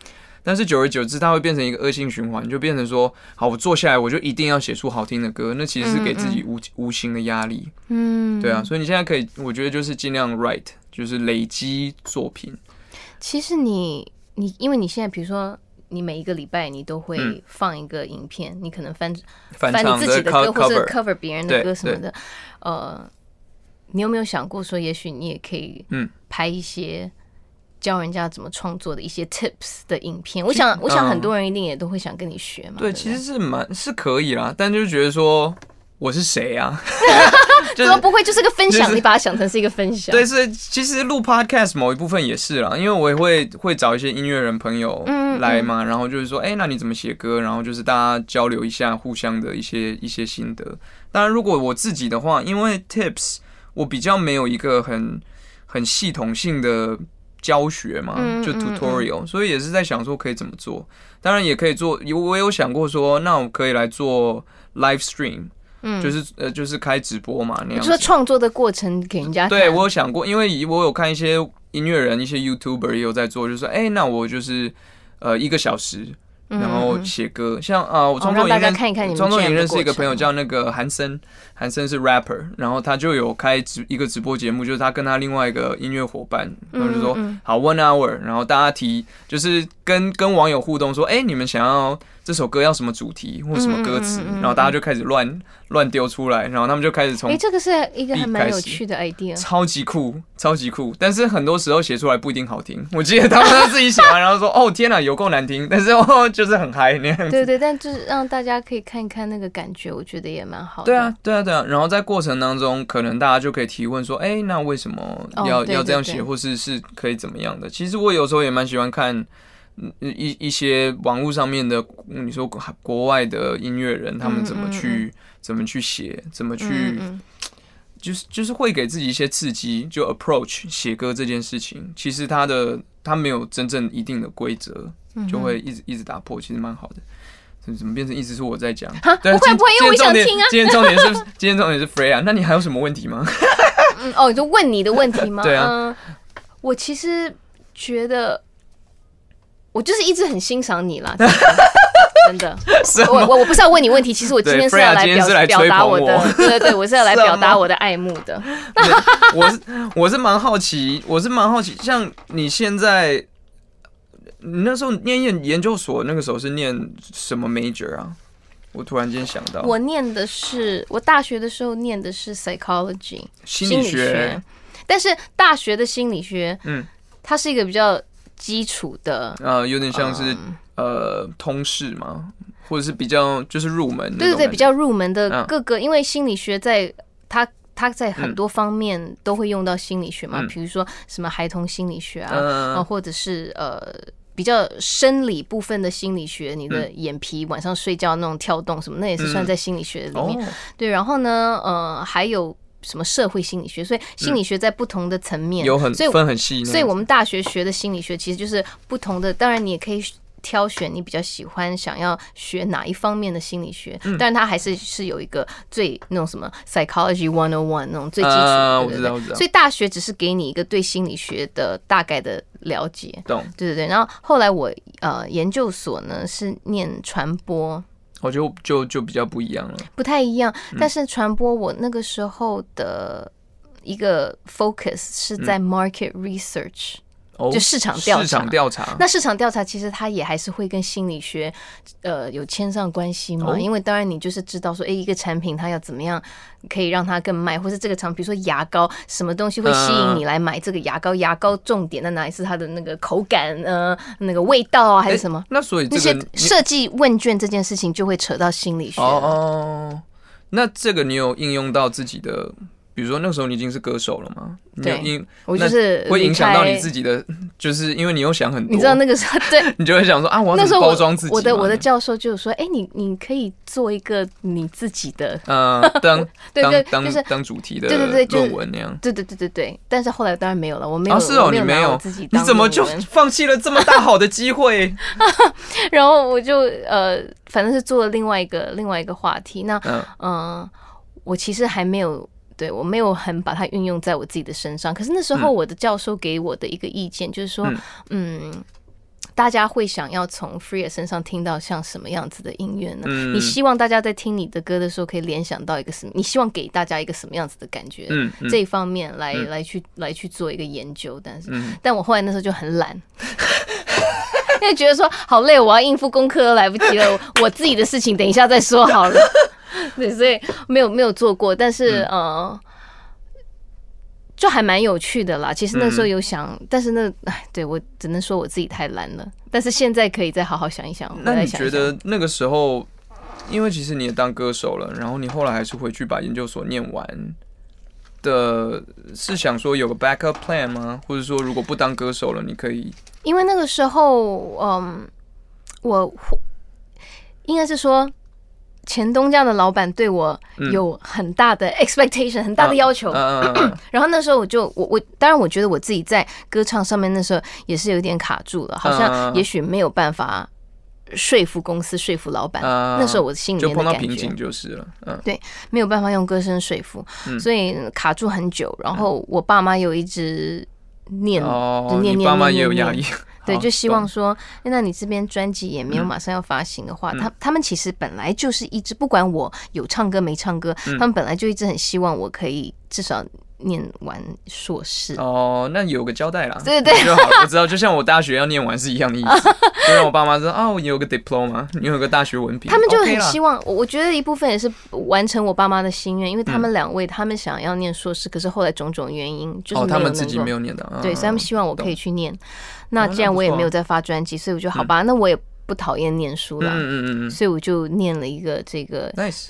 但是久而久之，它会变成一个恶性循环，就变成说，好，我坐下来我就一定要写出好听的歌，那其实是给自己无无形的压力。嗯，对啊，。所以你现在可以，我觉得就是尽量 write，就是累积作品。其实你你，因为你现在比如说。你每一个礼拜你都会嗯放一个影片，你可能翻翻翻你自己的歌或者 cover，cover 别人的歌什么的。呃，你有没有想过说，也许你也可以嗯拍一些教人家怎么创作的一些 tips 的影片？我想，我想嗯很多人一定也都会想跟你学嘛。对，其实是蛮是可以啦，但就是觉得说我是谁啊？就是怎么不会就是个分享？就是你把它想成是一个分享。对，是其实录 podcast 某一部分也是啦，因为我也会会找一些音乐人朋友嗯嗯来嘛，然后就是说，哎、那你怎么写歌？然后就是大家交流一下互相的一些一些心得。当然，如果我自己的话，因为 tips 我比较没有一个很很系统性的教学嘛，就嗯嗯。嗯 tutorial，、所以也是在想说可以怎么做。当然也可以做，有我有想过说，那我可以来做 live stream，、嗯。就是呃就是开直播嘛那样说创作的过程给人家对我有想过，因为我有看一些音乐人、一些 YouTuber 也有在做，就是说，哎、那我就是呃一个小时，嗯然后嗯写歌，像啊、我哦让大家创作营认识一个朋友叫那个韩森，韩森是 rapper，然后他就有开直一个直播节目，就是他跟他另外一个音乐伙伴，然后就说、好 one hour，然后大家提就是跟跟网友互动说，哎、你们想要这首歌要什么主题或什么歌词，然后大家就开始乱乱丢出来，然后他们就开始从哎，这个是一个还蛮有趣的 idea。超级酷，超级酷，但是很多时候写出来不一定好听。我记得他们自己写完，然后说：“哦天哪，有够难听。”但是哦，就是很嗨那样子。对对，但就是让大家可以看一看那个感觉，我觉得也蛮好的。对啊，对啊，对啊。然后在过程当中，可能大家就可以提问说：“哎、那为什么哦要、要这样写，或是是可以怎么样的？”其实我有时候也蛮喜欢看。嗯一一些网络上面的，嗯你说国国外的音乐人，他们怎么嗯嗯去、怎么去写，怎么去就是就是会给自己一些刺激，就 approach 写歌这件事情，其实他的他没有真正一定的规则，嗯就会一直一直打破，其实蛮好的。怎怎么变成一直是我在讲？不会不会因为我想听啊今天重点是今天重点是 Freya，那你还有什么问题吗？嗯哦，就问你的问题吗？对啊嗯我其实觉得，我就是一直很欣赏你啦，真的。我我我不是要问你问题，其实我今天是要来表表达我的，对对对，我是要来表达我的爱慕的。我是我是蛮好奇，我是蛮好奇，像你现在，你那时候念研研究所，那个时候是念什么 major 啊？我突然间想到，我念的是我大学的时候念的是 psychology 心理学。学，，但是大学的心理学，嗯，它是一个比较基础的，呃，有点像是、嗯。呃通识嘛，或者是比较就是入门那对对对，比较入门的嗯。各个，因为心理学在它。它在很多方面都会用到心理学嘛，嗯。比如说什么孩童心理学啊，或者是呃比较生理部分的心理学，你的眼皮晚上睡觉那种跳动什么，那也是算嗯在心理学里面。哦，对，然后呢，呃，还有什么社会心理学，所以心理学在不同的层面，有很所以分很细所以我们大学学的心理学其实就是不同的，当然你也可以挑选你比较喜欢想要学哪一方面的心理学，但是它还是是有一个最那种什么 psychology one on one 那种最基础的，我知道我知道。所以大学只是给你一个对心理学的大概的了解，懂？对对对。然后后来我呃研究所呢是念传播，我就就就比较不一样了，不太一样。但是传播我那个时候的一个 focus 是在 market research。就市场调查，市场调查。那市场调查其实它也还是会跟心理学，呃，有牵上关系嘛？因为当然你就是知道说，哎，一个产品它要怎么样可以让它更卖，或是这个产品，比如说牙膏，什么东西会吸引你来买这个牙膏？牙膏重点在哪里？是它的那个口感，呃，那个味道啊，还是什么？那所以那些设计问卷这件事情就会扯到心理学哦。那这个你有应用到自己的？比如说那时候你已经是歌手了吗？对，我就是会影响到你自己的，就是因为你又想很多。你知道那个时候，对，你就会想说啊，我要包装自己。我的我的教授就说，哎，你你可以做一个你自己的，嗯，当 对对，就是当主题的，对对对，论文那样。对对对对对，但是后来当然没有了，我没有，是哦，你没有自己，你怎么就放弃了这么大好的机会？然后我就呃，反正是做了另外一个另外一个话题。那嗯，我其实还没有。对我没有很把它运用在我自己的身上，可是那时候我的教授给我的一个意见就是说，嗯，大家会想要从 Free 身上听到像什么样子的音乐呢？你希望大家在听你的歌的时候可以联想到一个什么？你希望给大家一个什么样子的感觉？嗯，这一方面来来去来去做一个研究，但是，但我后来那时候就很懒，因为觉得说好累，我要应付功课都来不及了，我自己的事情等一下再说好了。对，所以没有没有做过，但是呃，就还蛮有趣的啦。其实那时候有想，但是那哎，对我只能说我自己太懒了。但是现在可以再好好想一想。那你觉得那个时候，因为其实你也当歌手了，然后你后来还是回去把研究所念完的，是想说有个 backup plan 吗？或者说如果不当歌手了，你可以？因为那个时候，嗯，我应该是说。前东家的老板对我有很大的 expectation，很大的要求。然后那时候我就我我当然我觉得我自己在歌唱上面那时候也是有点卡住了，好像也许没有办法说服公司、说服老板。那时候我心里面的感觉就是了，嗯，对，没有办法用歌声说服，所以卡住很久。然后我爸妈有一直念，念念念念念。对，就希望说，那你这边专辑也没有马上要发行的话，他他们其实本来就是一直不管我有唱歌没唱歌，他们本来就一直很希望我可以至少念完硕士。哦，那有个交代啦，对对对，就好。我知道，就像我大学要念完是一样的意思，就让我爸妈知道啊，你有个 diploma，你有个大学文凭。他们就很希望，我我觉得一部分也是完成我爸妈的心愿，因为他们两位他们想要念硕士，可是后来种种原因就是他们自己没有念到，对，所以他们希望我可以去念。那既然我也没有在发专辑，所以我就好吧，那我也不讨厌念书了，嗯嗯嗯所以我就念了一个这个，nice，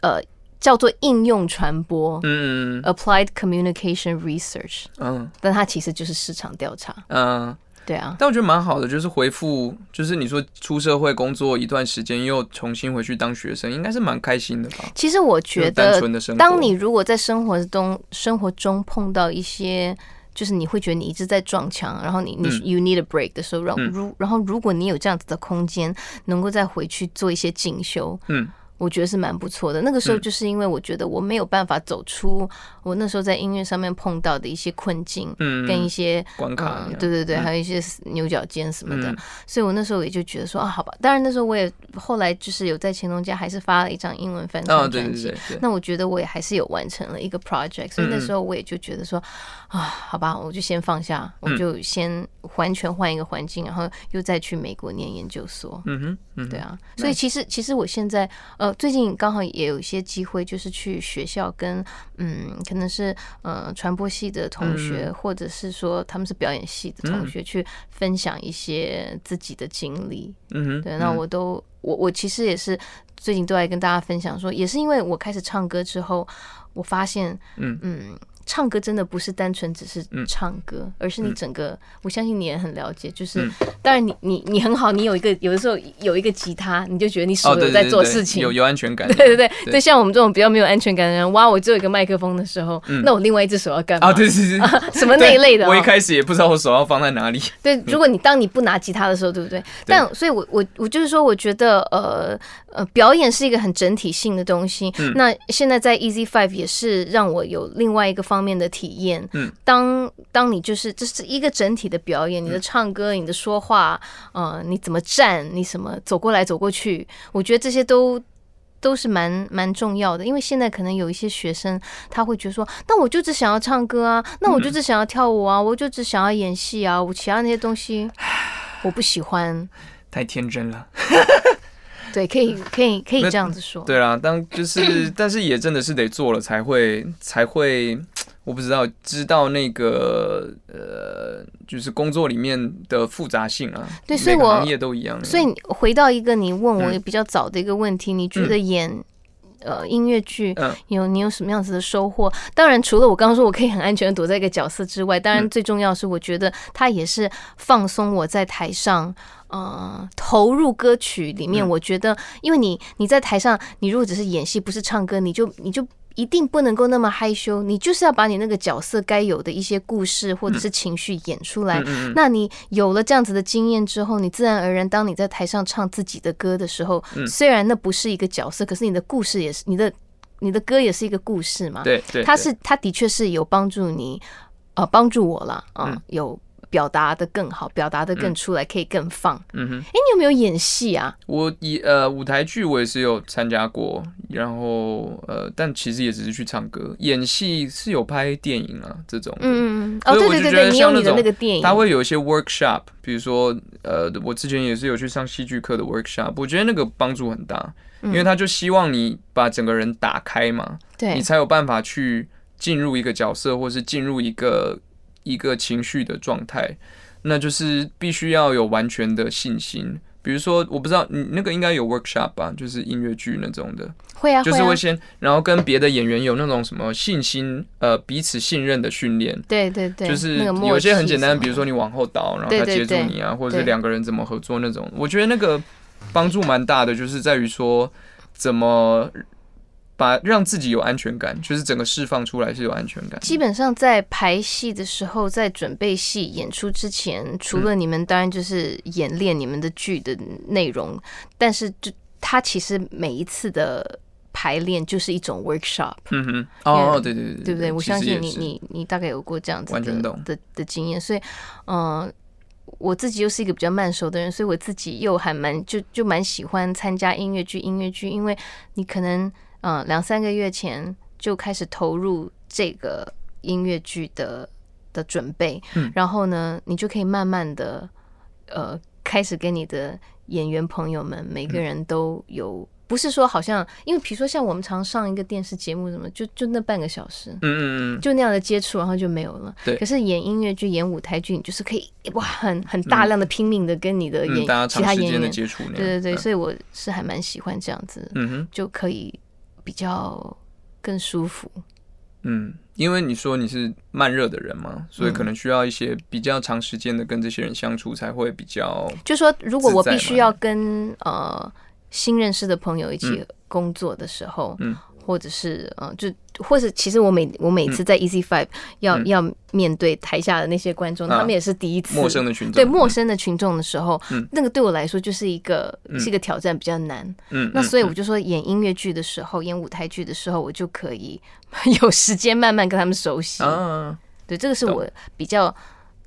呃，叫做应用传播，嗯嗯，applied communication research，嗯，但它其实就是市场调查，嗯，对啊，但我觉得蛮好的，就是回复，就是你说出社会工作一段时间，又重新回去当学生，应该是蛮开心的吧？其实我觉得，当你如果在生活中生活中碰到一些。就是你会觉得你一直在撞墙，然后你你 you need a break 的时候，然后如然后如果你有这样子的空间，能够再回去做一些进修，嗯。我觉得是蛮不错的。那个时候就是因为我觉得我没有办法走出我那时候在音乐上面碰到的一些困境，嗯，跟一些关卡，对对对，还有一些牛角尖什么的。所以我那时候也就觉得说啊，好吧。当然那时候我也后来就是有在乾隆家还是发了一张英文翻唱专辑。那我觉得我也还是有完成了一个 project。所以那时候我也就觉得说啊，好吧，我就先放下，我就先完全换一个环境，然后又再去美国念研究所。嗯哼，对啊。所以其实其实我现在呃。最近刚好也有一些机会，就是去学校跟嗯，可能是呃传播系的同学，或者是说他们是表演系的同学，去分享一些自己的经历。嗯哼，对，那我都我我其实也是最近都在跟大家分享说，也是因为我开始唱歌之后，我发现嗯。嗯，唱歌真的不是单纯只是唱歌，而是你整个，我相信你也很了解。就是当然，你你你很好，你有一个有的时候有一个吉他，你就觉得你手有在做事情，有有安全感。对对对对，像我们这种比较没有安全感的人，哇，我只有一个麦克风的时候，那我另外一只手要干嘛？啊，对对对，什么那一类的？我一开始也不知道我手要放在哪里。对，如果你当你不拿吉他的时候，对不对？但所以，我我我就是说，我觉得呃呃，表演是一个很整体性的东西。那现在在 Easy Five 也是让我有另外一个方面的体验。嗯，当当你就是这是一个整体的表演，你的唱歌、你的说话，呃，你怎么站，你什么走过来走过去，我觉得这些都都是蛮蛮重要的。因为现在可能有一些学生他会觉得说，那我就只想要唱歌啊，那我就只想要跳舞啊，我就只想要演戏啊，我其他那些东西我不喜欢，太天真了。对，可以，可以，可以这样子说。对啦，当就是，但是也真的是得做了才会，才会，我不知道，知道那个呃，就是工作里面的复杂性啊。对，所以我行业都一样。所以回到一个你问我比较早的一个问题，你觉得演呃音乐剧有你有什么样子的收获？当然，除了我刚刚说我可以很安全的躲在一个角色之外，当然最重要是我觉得它也是放松我在台上。呃，投入歌曲里面，我觉得，因为你你在台上，你如果只是演戏，不是唱歌，你就你就一定不能够那么害羞，你就是要把你那个角色该有的一些故事或者是情绪演出来。那你有了这样子的经验之后，你自然而然，当你在台上唱自己的歌的时候，虽然那不是一个角色，可是你的故事也是你的你的歌也是一个故事嘛。对对，它是它的确是有帮助你，呃，帮助我了啊，有。表达的更好，表达的更出来，可以更放。嗯哼，哎，你有没有演戏啊？我以呃舞台剧我也是有参加过，然后呃，但其实也只是去唱歌。演戏是有拍电影啊这种。嗯嗯哦，对对对对，你有你的那个电影，他会有一些 workshop，比如说呃，我之前也是有去上戏剧课的 workshop，我觉得那个帮助很大，因为他就希望你把整个人打开嘛，对你才有办法去进入一个角色，或是进入一个。一个情绪的状态，那就是必须要有完全的信心。比如说，我不知道你那个应该有 workshop 吧，就是音乐剧那种的，会啊，就是会先，然后跟别的演员有那种什么信心，呃，彼此信任的训练。对对对，就是有些很简单，比如说你往后倒，然后他接住你啊，或者是两个人怎么合作那种。我觉得那个帮助蛮大的，就是在于说怎么。把让自己有安全感，就是整个释放出来是有安全感。基本上在排戏的时候，在准备戏演出之前，除了你们当然就是演练你们的剧的内容，但是就他其实每一次的排练就是一种 workshop。嗯哼，哦，对对对，对不对？我相信你你你大概有过这样子的的的经验，所以嗯，我自己又是一个比较慢熟的人，所以我自己又还蛮就就蛮喜欢参加音乐剧音乐剧，因为你可能。嗯，两三个月前就开始投入这个音乐剧的的准备，嗯，然后呢，你就可以慢慢的，呃，开始跟你的演员朋友们每个人都有，不是说好像，因为比如说像我们常上一个电视节目什么，就就那半个小时，嗯嗯嗯，就那样的接触，然后就没有了。对。可是演音乐剧、演舞台剧，你就是可以哇，很很大量的拼命的跟你的演其他演员的接触，对对对，所以我是还蛮喜欢这样子，嗯哼，就可以。比较更舒服，嗯，因为你说你是慢热的人嘛，所以可能需要一些比较长时间的跟这些人相处才会比较。就说如果我必须要跟呃新认识的朋友一起工作的时候，嗯。或者是呃，就或是其实我每我每次在 Easy Five 要要面对台下的那些观众，他们也是第一次陌生的群众，对陌生的群众的时候，那个对我来说就是一个是一个挑战，比较难。嗯，那所以我就说，演音乐剧的时候，演舞台剧的时候，我就可以有时间慢慢跟他们熟悉。嗯，对，这个是我比较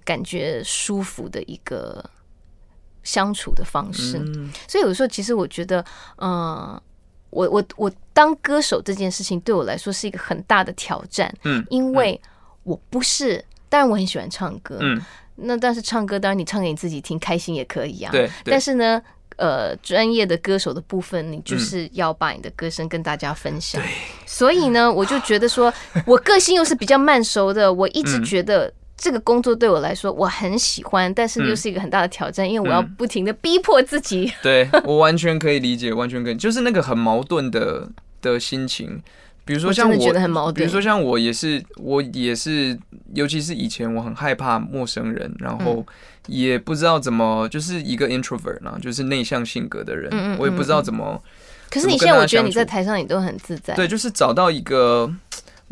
感觉舒服的一个相处的方式。所以有时候其实我觉得，嗯。我我我当歌手这件事情对我来说是一个很大的挑战，嗯，因为我不是，当然我很喜欢唱歌，嗯，那但是唱歌当然你唱给你自己听开心也可以啊，对，但是呢，呃，专业的歌手的部分，你就是要把你的歌声跟大家分享，所以呢，我就觉得说我个性又是比较慢熟的，我一直觉得。这个工作对我来说我很喜欢，但是又是一个很大的挑战，因为我要不停的逼迫自己。对我完全可以理解，完全可以，就是那个很矛盾的的心情。比如说像我，觉得很矛盾。比如说像我也是，我也是，尤其是以前我很害怕陌生人，然后也不知道怎么，就是一个 introvert 呢，就是内向性格的人，我也不知道怎么。可是你现在我觉得你在台上你都很自在。对，就是找到一个，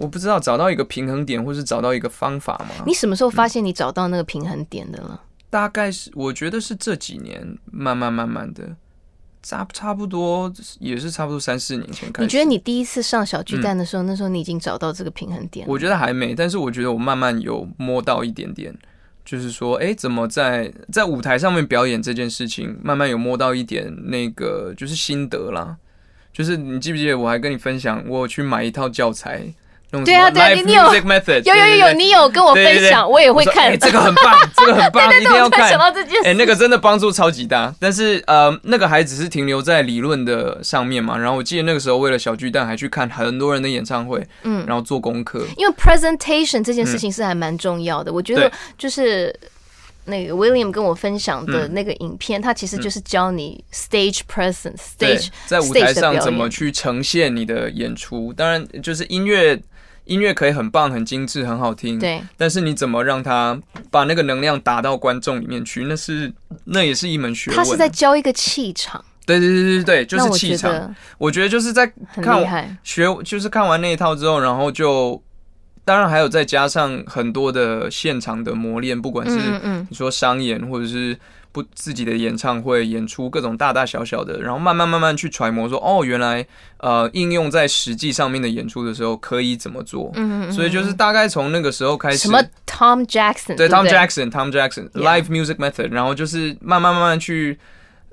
我不知道找到一个平衡点，或是找到一个方法吗。你什么时候发现你找到那个平衡点的了？大概是我觉得是这几年慢慢慢慢的。差差不多也是差不多三四年前开始。你觉得你第一次上小巨蛋的时候，那时候你已经找到这个平衡点？我觉得还没，但是我觉得我慢慢有摸到一点点，就是说，哎，怎么在在舞台上面表演这件事情，慢慢有摸到一点那个就是心得啦。就是你记不记得我还跟你分享，我去买一套教材。对啊，对啊，你有有有有有，你有跟我分享，我也会看。这个很棒，这个很棒，一定要看。想到这件事，哎，那个真的帮助超级大。但是呃，那个还只是停留在理论的上面嘛。然后我记得那个时候为了小巨蛋，还去看很多人的演唱会，嗯，然后做功课。因为 presentation 这件事情是还蛮重要的。我觉得就是那个 William 跟我分享的那个影片，它其实就是教你 stage presence，stage 在舞台上怎么去呈现你的演出。当然，就是音乐。音乐可以很棒、很精致、很好听，对。但是你怎么让他把那个能量打到观众里面去？那是那也是一门学问。他是在教一个气场。对对对对对，就是气场。我觉得就是在看学，就是看完那一套之后，然后就当然还有再加上很多的现场的磨练，不管是你说商演或者是。不自己的演唱会演出各种大大小小的，然后慢慢慢慢去揣摩说，哦，原来呃应用在实际上面的演出的时候可以怎么做？嗯嗯所以就是大概从那个时候开始，什么 Tom Jackson 对 Tom Jackson Tom Jackson Live Music Method，然后就是慢慢慢慢去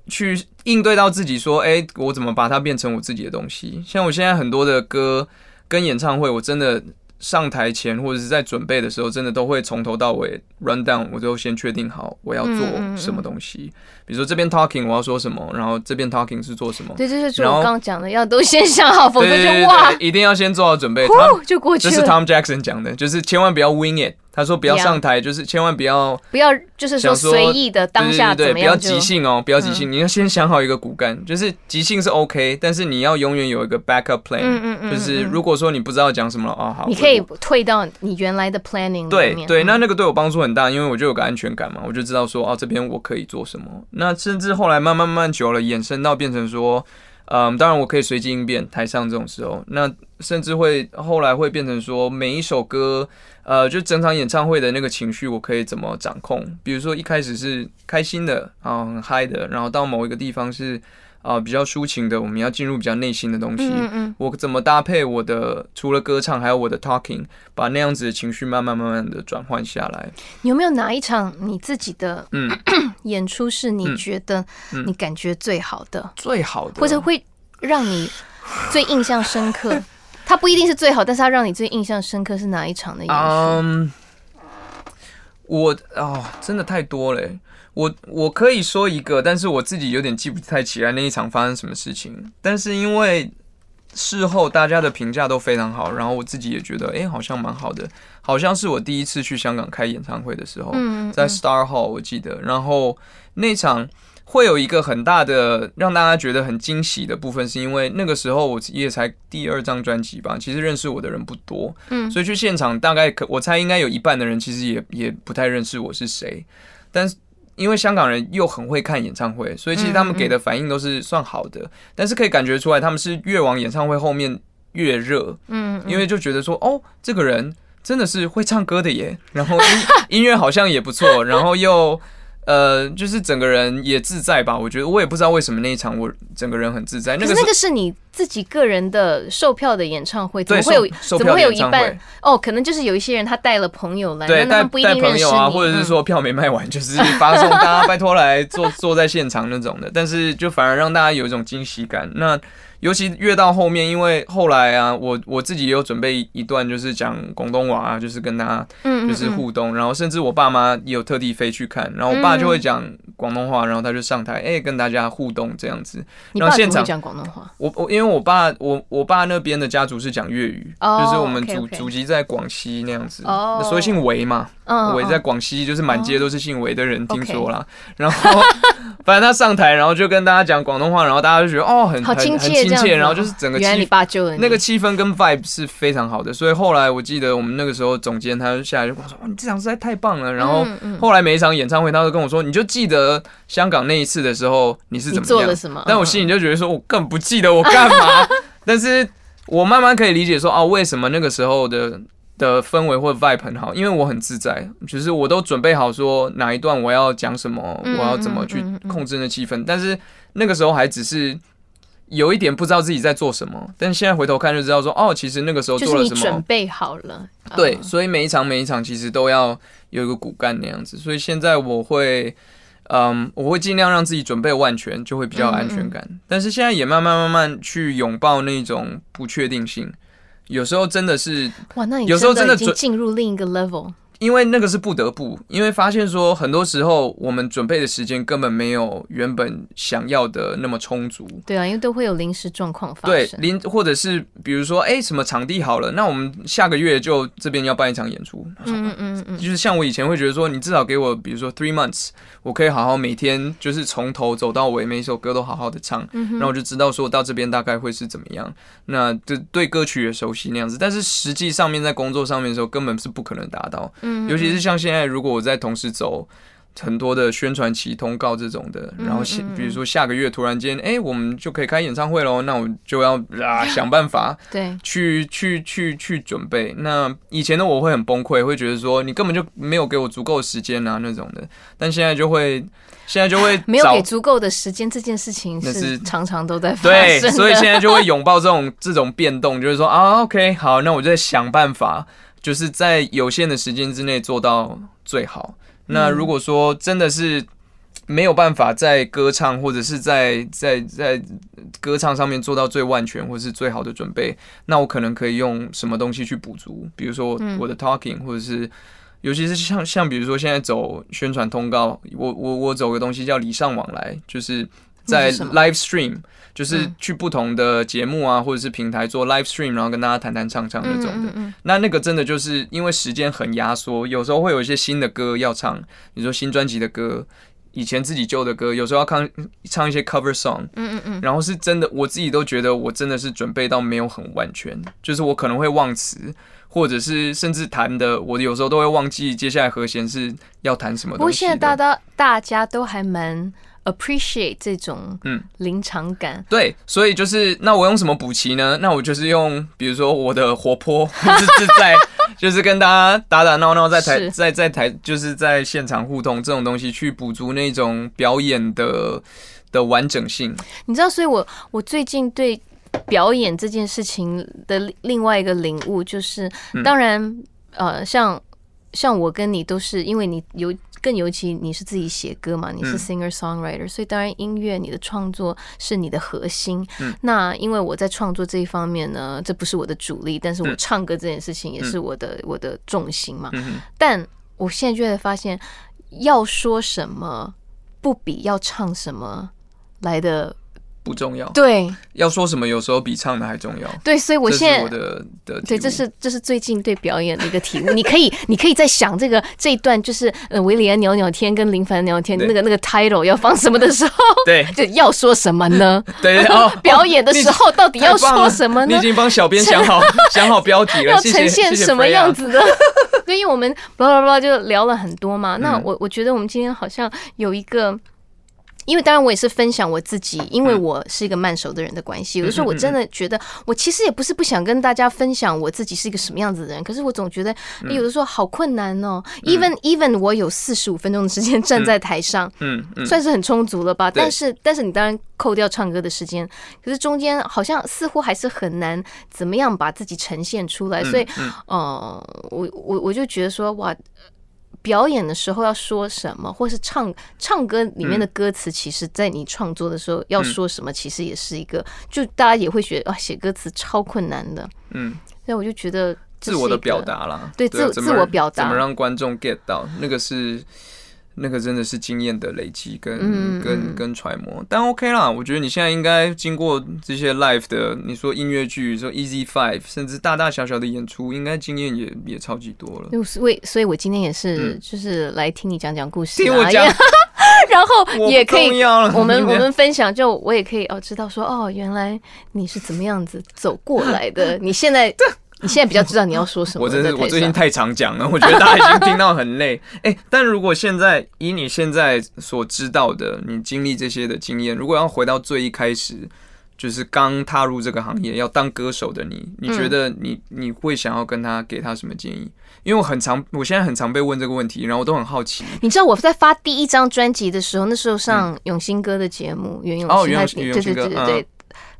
去应对到自己说，哎，我怎么把它变成我自己的东西？像我现在很多的歌跟演唱会，我真的。上台前或者是在准备的时候，真的都会从头到尾 run down，我就先确定好我要做什么东西。比如说这边 talking 我要说什么，然后这边 talking 是做什么。对，就是我刚刚讲的，要都先想好，否则就哇，一定要先做好准备。就过去这是 Tom Jackson 讲的，就是千万不要 wing it。他说：“不要上台，就是千万不要不要，就是说随意的当下怎么样不要即兴哦，不要即兴。你要先想好一个骨干，就是即兴是 OK，但是你要永远有一个 backup plan。嗯嗯嗯。就是如果说你不知道讲什么了哦，好，你可以退到你原来的 planning 对对，那那个对我帮助很大，因为我就有个安全感嘛，我就知道说哦，这边我可以做什么。那甚至后来慢慢慢慢久了，衍生到变成说。”嗯，当然我可以随机应变，台上这种时候，那甚至会后来会变成说，每一首歌，呃，就整场演唱会的那个情绪，我可以怎么掌控？比如说一开始是开心的，啊，很嗨的，然后到某一个地方是。啊，比较抒情的，我们要进入比较内心的东西。嗯嗯，我怎么搭配我的除了歌唱，还有我的 talking，把那样子的情绪慢慢慢慢的转换下来。有没有哪一场你自己的嗯 演出是你觉得你感觉最好的？最好的，或者会让你最印象深刻？它不一定是最好，但是它让你最印象深刻是哪一场的演出？嗯，我哦，真的太多了。我我可以说一个，但是我自己有点记不太起来那一场发生什么事情。但是因为事后大家的评价都非常好，然后我自己也觉得，哎，好像蛮好的。好像是我第一次去香港开演唱会的时候，在 Star Hall 我记得。然后那场会有一个很大的让大家觉得很惊喜的部分，是因为那个时候我也才第二张专辑吧，其实认识我的人不多，嗯，所以去现场大概可我猜应该有一半的人其实也也不太认识我是谁，但是。因为香港人又很会看演唱会，所以其实他们给的反应都是算好的。但是可以感觉出来，他们是越往演唱会后面越热。嗯，因为就觉得说，哦，这个人真的是会唱歌的耶，然后音 音乐好像也不错，然后又。呃，就是整个人也自在吧。我觉得我也不知道为什么那一场我整个人很自在。那个那个是你自己个人的售票的演唱会，怎么会有怎么会有一半？哦，可能就是有一些人他带了朋友来，对，带带朋友啊，或者是说票没卖完，就是发送大家拜托来坐坐在现场那种的。但是就反而让大家有一种惊喜感。那。尤其越到后面，因为后来啊，我我自己也有准备一段，就是讲广东话啊，就是跟他就是互动，然后甚至我爸妈也有特地飞去看，然后我爸就会讲广东话，然后他就上台，哎，跟大家互动这样子。然后现场讲广东话？我我因为我爸我我爸那边的家族是讲粤语，就是我们祖祖籍在广西那样子，所以姓韦嘛。韦在广西，就是满街都是姓韦的人，听说了。然后 反正他上台，然后就跟大家讲广东话，然后大家就觉得哦，很很很亲切，然后就是整个气那个气氛跟 vibe 是非常好的。所以后来我记得我们那个时候总监他就下来就跟我说：“哇你这场实在太棒了。”然后后来每一场演唱会，他都跟我说：“你就记得香港那一次的时候你是怎么做了什么？”但我心里就觉得说：“我更不记得我干嘛。”但是我慢慢可以理解说：“哦，为什么那个时候的。”的氛围或者 vibe 很好，因为我很自在，就是我都准备好说哪一段我要讲什么，我要怎么去控制那气氛。但是那个时候还只是有一点不知道自己在做什么，但现在回头看就知道说，哦，其实那个时候做了什么，准备好了。对，所以每一场每一场其实都要有一个骨干那样子。所以现在我会，嗯，我会尽量让自己准备万全，就会比较有安全感。但是现在也慢慢慢慢去拥抱那种不确定性。有时候真的是哇，那你有时候真的进入另一个 level。因为那个是不得不，因为发现说很多时候我们准备的时间根本没有原本想要的那么充足。对啊，因为都会有临时状况发生。对，临或者是比如说，哎，什么场地好了，那我们下个月就这边要办一场演出。嗯嗯嗯。就是像我以前会觉得说，你至少给我，比如说 three months，我可以好好每天就是从头走到尾，每一首歌都好好的唱，然后我就知道说到这边大概会是怎么样。那对对歌曲也熟悉那样子，但是实际上面在工作上面的时候，根本是不可能达到。尤其是像现在，如果我在同时走很多的宣传期通告这种的，然后比如说下个月突然间，哎，我们就可以开演唱会喽，那我就要啊 想办法对去去去去准备。那以前的我会很崩溃，会觉得说你根本就没有给我足够时间啊那种的。但现在就会现在就会 没有给足够的时间这件事情是常常都在发生，对，所以现在就会拥抱这种这种变动，就是说啊，OK，好，那我就在想办法。就是在有限的时间之内做到最好。那如果说真的是没有办法在歌唱或者是在在在歌唱上面做到最万全或者是最好的准备，那我可能可以用什么东西去补足？比如说我的 talking，或者是尤其是像像比如说现在走宣传通告，我我我走个东西叫礼尚往来，就是在 live stream。就是去不同的节目啊，或者是平台做 live stream，然后跟大家谈谈唱唱那种的。那那个真的就是因为时间很压缩，有时候会有一些新的歌要唱，比如说新专辑的歌，以前自己旧的歌，有时候要唱唱一些 cover song。嗯嗯嗯。然后是真的，我自己都觉得我真的是准备到没有很完全，就是我可能会忘词，或者是甚至弹的，我有时候都会忘记接下来和弦是要弹什么东西。不过现在大家大家都还蛮。Appreciate 这种嗯临场感，对，所以就是那我用什么补齐呢？那我就是用，比如说我的活泼，或是自在，就是跟大家打打闹闹，在台在在台，就是在现场互动这种东西，去补足那种表演的的完整性。你知道，所以我我最近对表演这件事情的另外一个领悟，就是当然呃，像像我跟你都是因为你有。更尤其你是自己写歌嘛，你是 singer songwriter，所以当然音乐你的创作是你的核心。那因为我在创作这一方面呢，这不是我的主力，但是我唱歌这件事情也是我的我的重心嘛。但我现在就会发现，要说什么不比要唱什么来的。不重要，对，要说什么有时候比唱的还重要。对，所以我现在我的的对，这是这是最近对表演的一个体悟。你可以，你可以在想这个这一段，就是呃，维里安聊聊天跟林凡聊天那个那个 title 要放什么的时候，对，就要说什么呢？对，哦，表演的时候到底要说什么呢？你已经帮小编想好想好标题了，要呈现什么样子的？对，因为我们巴拉巴拉就聊了很多嘛。那我我觉得我们今天好像有一个。因为当然我也是分享我自己，因为我是一个慢熟的人的关系。有的时候我真的觉得，我其实也不是不想跟大家分享我自己是一个什么样子的人，可是我总觉得有的时候好困难哦。Even even 我有四十五分钟的时间站在台上，嗯，算是很充足了吧。但是但是你当然扣掉唱歌的时间，可是中间好像似乎还是很难怎么样把自己呈现出来。所以，呃，我我我就觉得说，哇。表演的时候要说什么，或是唱唱歌里面的歌词，其实，在你创作的时候要说什么，其实也是一个，就大家也会觉得啊，写歌词超困难的。嗯，所以我就觉得自我的表达啦，对自自我表达，怎么让观众 get 到那个是那个真的是经验的累积跟跟跟揣摩。但 OK 啦，我觉得你现在应该经过这些 live 的，你说音乐剧，说 Easy Five，甚至大大小小的演出，应该经验也也超级多了。所以，所以我今天也是就是来听你讲讲故事，听我讲，然后 也可以我们我们分享，就我也可以哦知道说哦，原来你是怎么样子走过来的，你现在。你现在比较知道你要说什么。我真是我最近太常讲了，我觉得大家已经听到很累。哎，但如果现在以你现在所知道的，你经历这些的经验，如果要回到最一开始，就是刚踏入这个行业要当歌手的你，你觉得你你会想要跟他给他什么建议？因为我很常，我现在很常被问这个问题，然后我都很好奇。你知道我在发第一张专辑的时候，那时候上永兴哥的节目，袁永兴，对对对对对，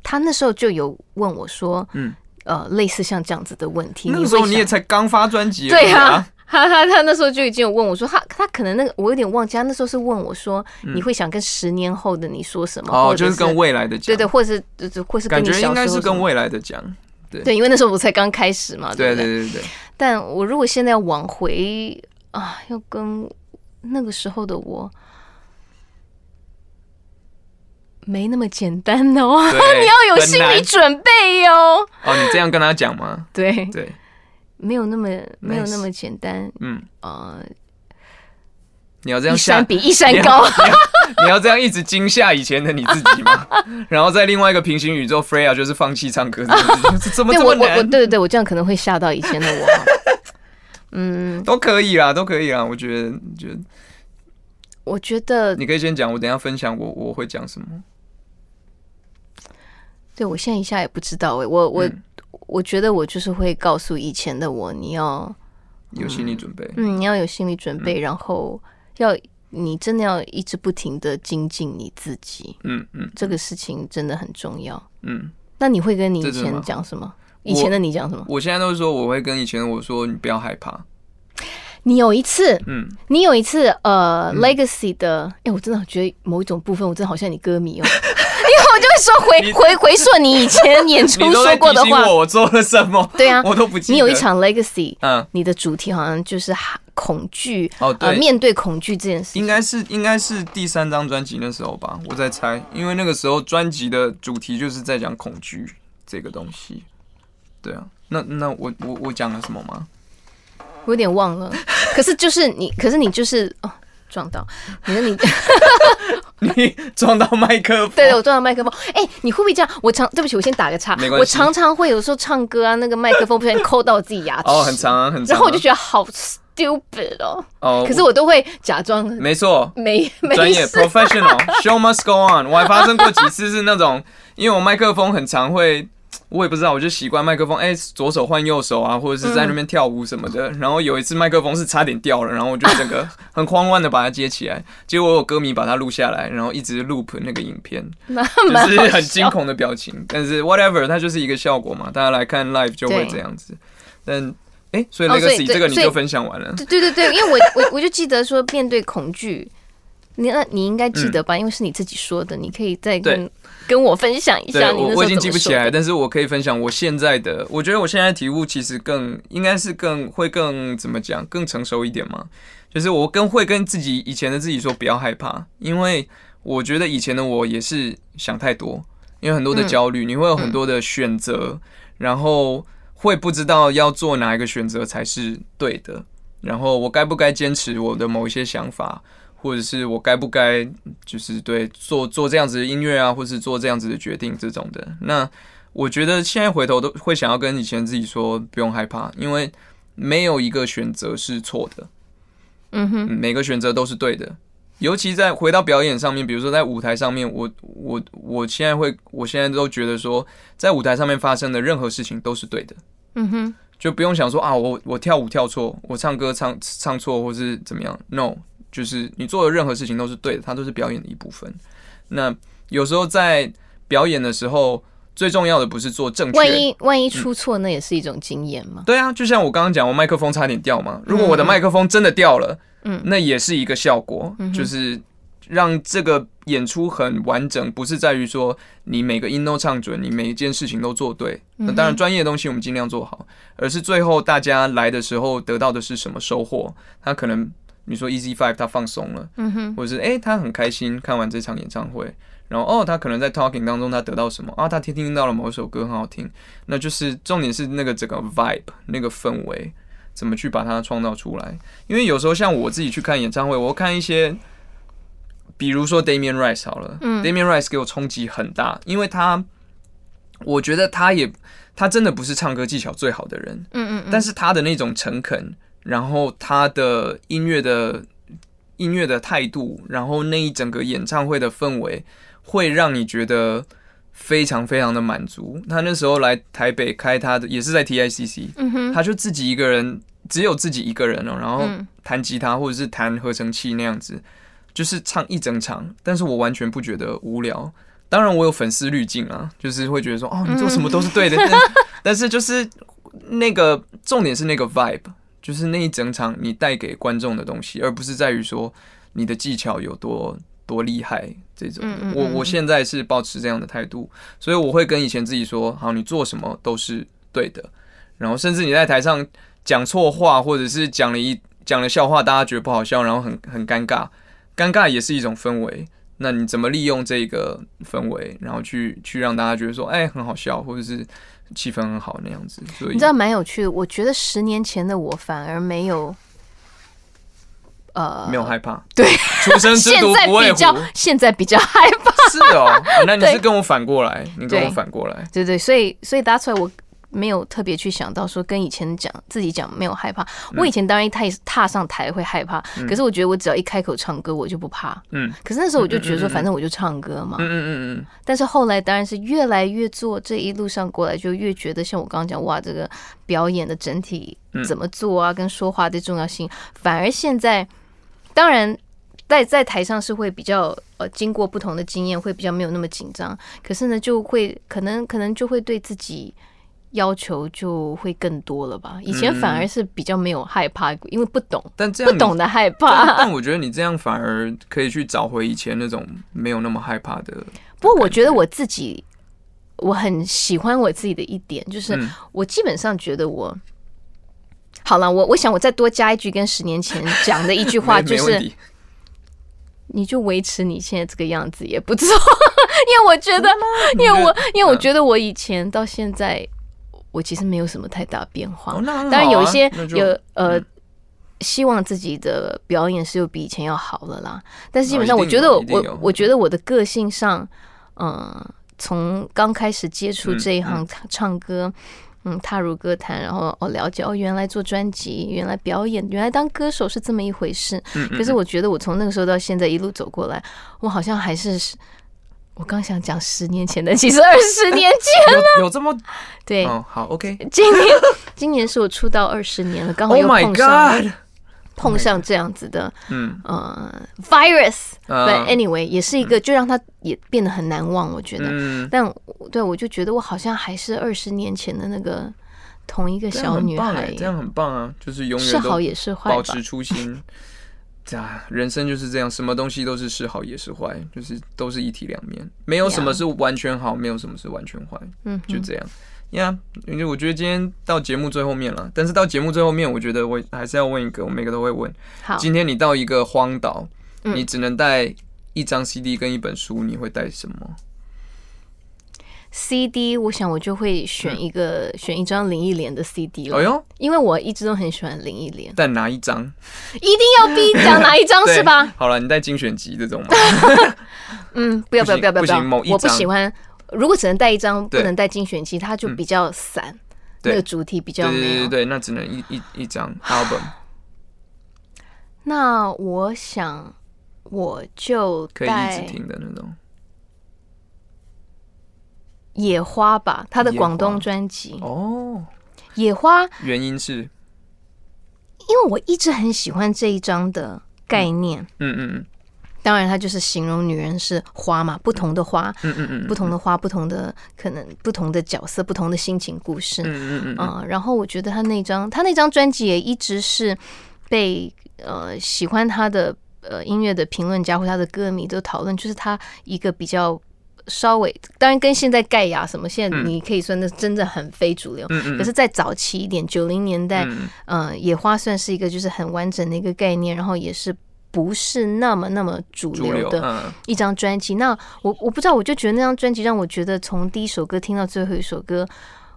他那时候就有问我说，嗯。呃，类似像这样子的问题，那个时候你也才刚发专辑，对啊，他他他那时候就已经有问我说，他他可能那个我有点忘记，他那时候是问我说，你会想跟十年后的你说什么？哦，就是跟未来的讲，对对，或是或是感觉应该是跟未来的讲，对对，因为那时候我才刚开始嘛，对对对对。但我如果现在要往回啊，要跟那个时候的我。没那么简单哦，你要有心理准备哟。哦，你这样跟他讲吗？对对，没有那么没有那么简单。嗯呃，你要这样一山比一山高，你要这样一直惊吓以前的你自己吗？然后在另外一个平行宇宙，Freya 就是放弃唱歌，怎么这么难？对对对，我这样可能会吓到以前的我。嗯，都可以啦，都可以啦。我觉得，觉得，我觉得你可以先讲，我等下分享我我会讲什么。对，我现在一下也不知道哎，我我我觉得我就是会告诉以前的我，你要有心理准备，嗯，你要有心理准备，然后要你真的要一直不停的精进你自己，嗯嗯，这个事情真的很重要，嗯。那你会跟你以前讲什么？以前的你讲什么？我现在都是说，我会跟以前的我说，你不要害怕。你有一次，嗯，你有一次，呃，Legacy 的，哎，我真的觉得某一种部分，我真的好像你歌迷哦。我就会说回回回溯你以前演出说过的话，我做了什么？对啊，我都不记得。你有一场 Legacy，嗯，你的主题好像就是恐惧哦，对，面对恐惧这件事，应该是应该是第三张专辑那时候吧，我在猜，因为那个时候专辑的主题就是在讲恐惧这个东西。对啊，那那我我我讲了什么吗？我有点忘了，可是就是你，可是你就是哦。撞到，你说你，你撞到麦克风，对，我撞到麦克风。哎，你会不会这样？我常对不起，我先打个岔。我常常会有时候唱歌啊，那个麦克风不小心抠到我自己牙齿。哦，很长很长。然后我就觉得好 stupid 哦。哦。可是我都会假装。没错。没专业 professional，show must go on。我还发生过几次是那种，因为我麦克风很常会。我也不知道，我就习惯麦克风，哎，左手换右手啊，或者是在那边跳舞什么的。然后有一次麦克风是差点掉了，然后我就整个 很慌乱的把它接起来。结果有歌迷把它录下来，然后一直 loop 那个影片，就是很惊恐的表情。但是 whatever，它就是一个效果嘛，大家来看 live 就会这样子。但哎，所以那个 C 这个你就分享完了。对对对，因为我我我就记得说面对恐惧，你那你应该记得吧？因为是你自己说的，你可以再跟。跟我分享一下，我我已经记不起来，但是我可以分享我现在的。我觉得我现在体悟其实更应该是更会更怎么讲，更成熟一点嘛。就是我更会跟自己以前的自己说不要害怕，因为我觉得以前的我也是想太多，因为很多的焦虑，你会有很多的选择，然后会不知道要做哪一个选择才是对的，然后我该不该坚持我的某一些想法。或者是我该不该就是对做做这样子的音乐啊，或是做这样子的决定这种的，那我觉得现在回头都会想要跟以前自己说不用害怕，因为没有一个选择是错的，嗯哼，每个选择都是对的。尤其在回到表演上面，比如说在舞台上面，我我我现在会，我现在都觉得说，在舞台上面发生的任何事情都是对的，嗯哼，就不用想说啊，我我跳舞跳错，我唱歌唱唱错，或是怎么样，no。就是你做的任何事情都是对的，它都是表演的一部分。那有时候在表演的时候，最重要的不是做正确。万一万一出错，那也是一种经验嘛。对啊，就像我刚刚讲，我麦克风差点掉嘛。如果我的麦克风真的掉了，嗯，那也是一个效果，就是让这个演出很完整。不是在于说你每个音都唱准，你每一件事情都做对。那当然，专业的东西我们尽量做好，而是最后大家来的时候得到的是什么收获？他可能。你说 Easy Five 他放松了，嗯哼，或者是哎他很开心看完这场演唱会，然后哦他可能在 talking 当中他得到什么啊？他听听到了某一首歌很好听，那就是重点是那个整个 vibe 那个氛围怎么去把它创造出来？因为有时候像我自己去看演唱会，我看一些。比如说 Damian Rice 好了嗯，Damian Rice 给我冲击很大，因为他，我觉得他也，他真的不是唱歌技巧最好的人，嗯嗯，但是他的那种诚恳，然后他的音乐的音乐的态度，然后那一整个演唱会的氛围，会让你觉得非常非常的满足。他那时候来台北开他的，也是在 TICC，嗯哼，他就自己一个人，只有自己一个人哦，然后弹吉他或者是弹合成器那样子。就是唱一整场，但是我完全不觉得无聊。当然，我有粉丝滤镜啊，就是会觉得说，哦，你做什么都是对的。但是，就是那个重点是那个 vibe，就是那一整场你带给观众的东西，而不是在于说你的技巧有多多厉害这种。我我现在是保持这样的态度，所以我会跟以前自己说，好，你做什么都是对的。然后，甚至你在台上讲错话，或者是讲了一讲了笑话，大家觉得不好笑，然后很 很尴尬。尴尬也是一种氛围，那你怎么利用这个氛围，然后去去让大家觉得说，哎，很好笑，或者是气氛很好那样子？所以你知道蛮有趣的。我觉得十年前的我反而没有，呃，没有害怕。对，出生之犊不畏虎。现在比较害怕。是哦，那你是跟我反过来，你跟我反过来。对对，所以所以答出来我。没有特别去想到说跟以前讲自己讲没有害怕，我以前当然一踏踏上台会害怕，可是我觉得我只要一开口唱歌我就不怕。嗯，可是那时候我就觉得说反正我就唱歌嘛。嗯嗯嗯嗯。但是后来当然是越来越做这一路上过来就越觉得像我刚刚讲哇这个表演的整体怎么做啊跟说话的重要性，反而现在当然在在台上是会比较呃经过不同的经验会比较没有那么紧张，可是呢就会可能可能就会对自己。要求就会更多了吧？以前反而是比较没有害怕，因为不懂，但这样不懂得害怕。但我觉得你这样反而可以去找回以前那种没有那么害怕的。不过我觉得我自己，我很喜欢我自己的一点，就是我基本上觉得我好了。我我想我再多加一句，跟十年前讲的一句话，就是你就维持你现在这个样子也不错。因为我觉得，因为我因为我觉得我以前到现在。我其实没有什么太大变化，当然有一些有呃，希望自己的表演是有比以前要好了啦。但是基本上，我觉得我我觉得我的个性上，嗯，从刚开始接触这一行唱歌，嗯，踏入歌坛，然后哦了解哦，原来做专辑，原来表演，原来当歌手是这么一回事。可是我觉得我从那个时候到现在一路走过来，我好像还是。我刚想讲十年前的，其实二十年前了。有这么 对？好，OK。今年 今年是我出道二十年了，刚好又碰上碰上这样子的，嗯呃，virus。But anyway，也是一个，就让他也变得很难忘。我觉得，但对我就觉得我好像还是二十年前的那个同一个小女孩，这样很棒啊！就是永远是好也是坏，保持初心。啊，人生就是这样，什么东西都是是好也是坏，就是都是一体两面，没有什么是完全好，没有什么是完全坏，嗯，就这样。呀。因为我觉得今天到节目最后面了，但是到节目最后面，我觉得我还是要问一个，我每个都会问。好，今天你到一个荒岛，你只能带一张 CD 跟一本书，你会带什么？CD，我想我就会选一个选一张林忆莲的 CD 了。哎呦，因为我一直都很喜欢林忆莲。但哪一张？一定要逼讲哪一张是 吧？好了，你带精选集这种吗？嗯，不要不要不要不要，我不喜欢。如果只能带一张，不能带精选集，它就比较散，那个主题比较对对对对，那只能一一一张 album。那我想我就可以一直听的那种。野花吧，他的广东专辑哦。野花原因是，因为我一直很喜欢这一张的概念。嗯嗯嗯。当然，它就是形容女人是花嘛，不同的花，嗯嗯嗯，不同的花，不同的可能，不同的角色，不同的心情故事。嗯嗯嗯。啊，然后我觉得他那张，他那张专辑也一直是被呃喜欢他的呃音乐的评论家或他的歌迷都讨论，就是他一个比较。稍微，当然跟现在盖亚什么，现在你可以算那真的很非主流。嗯嗯可是再早期一点，九零年代，嗯、野花算是一个就是很完整的一个概念，然后也是不是那么那么主主流，的嗯一张专辑。那我我不知道，我就觉得那张专辑让我觉得从第一首歌听到最后一首歌。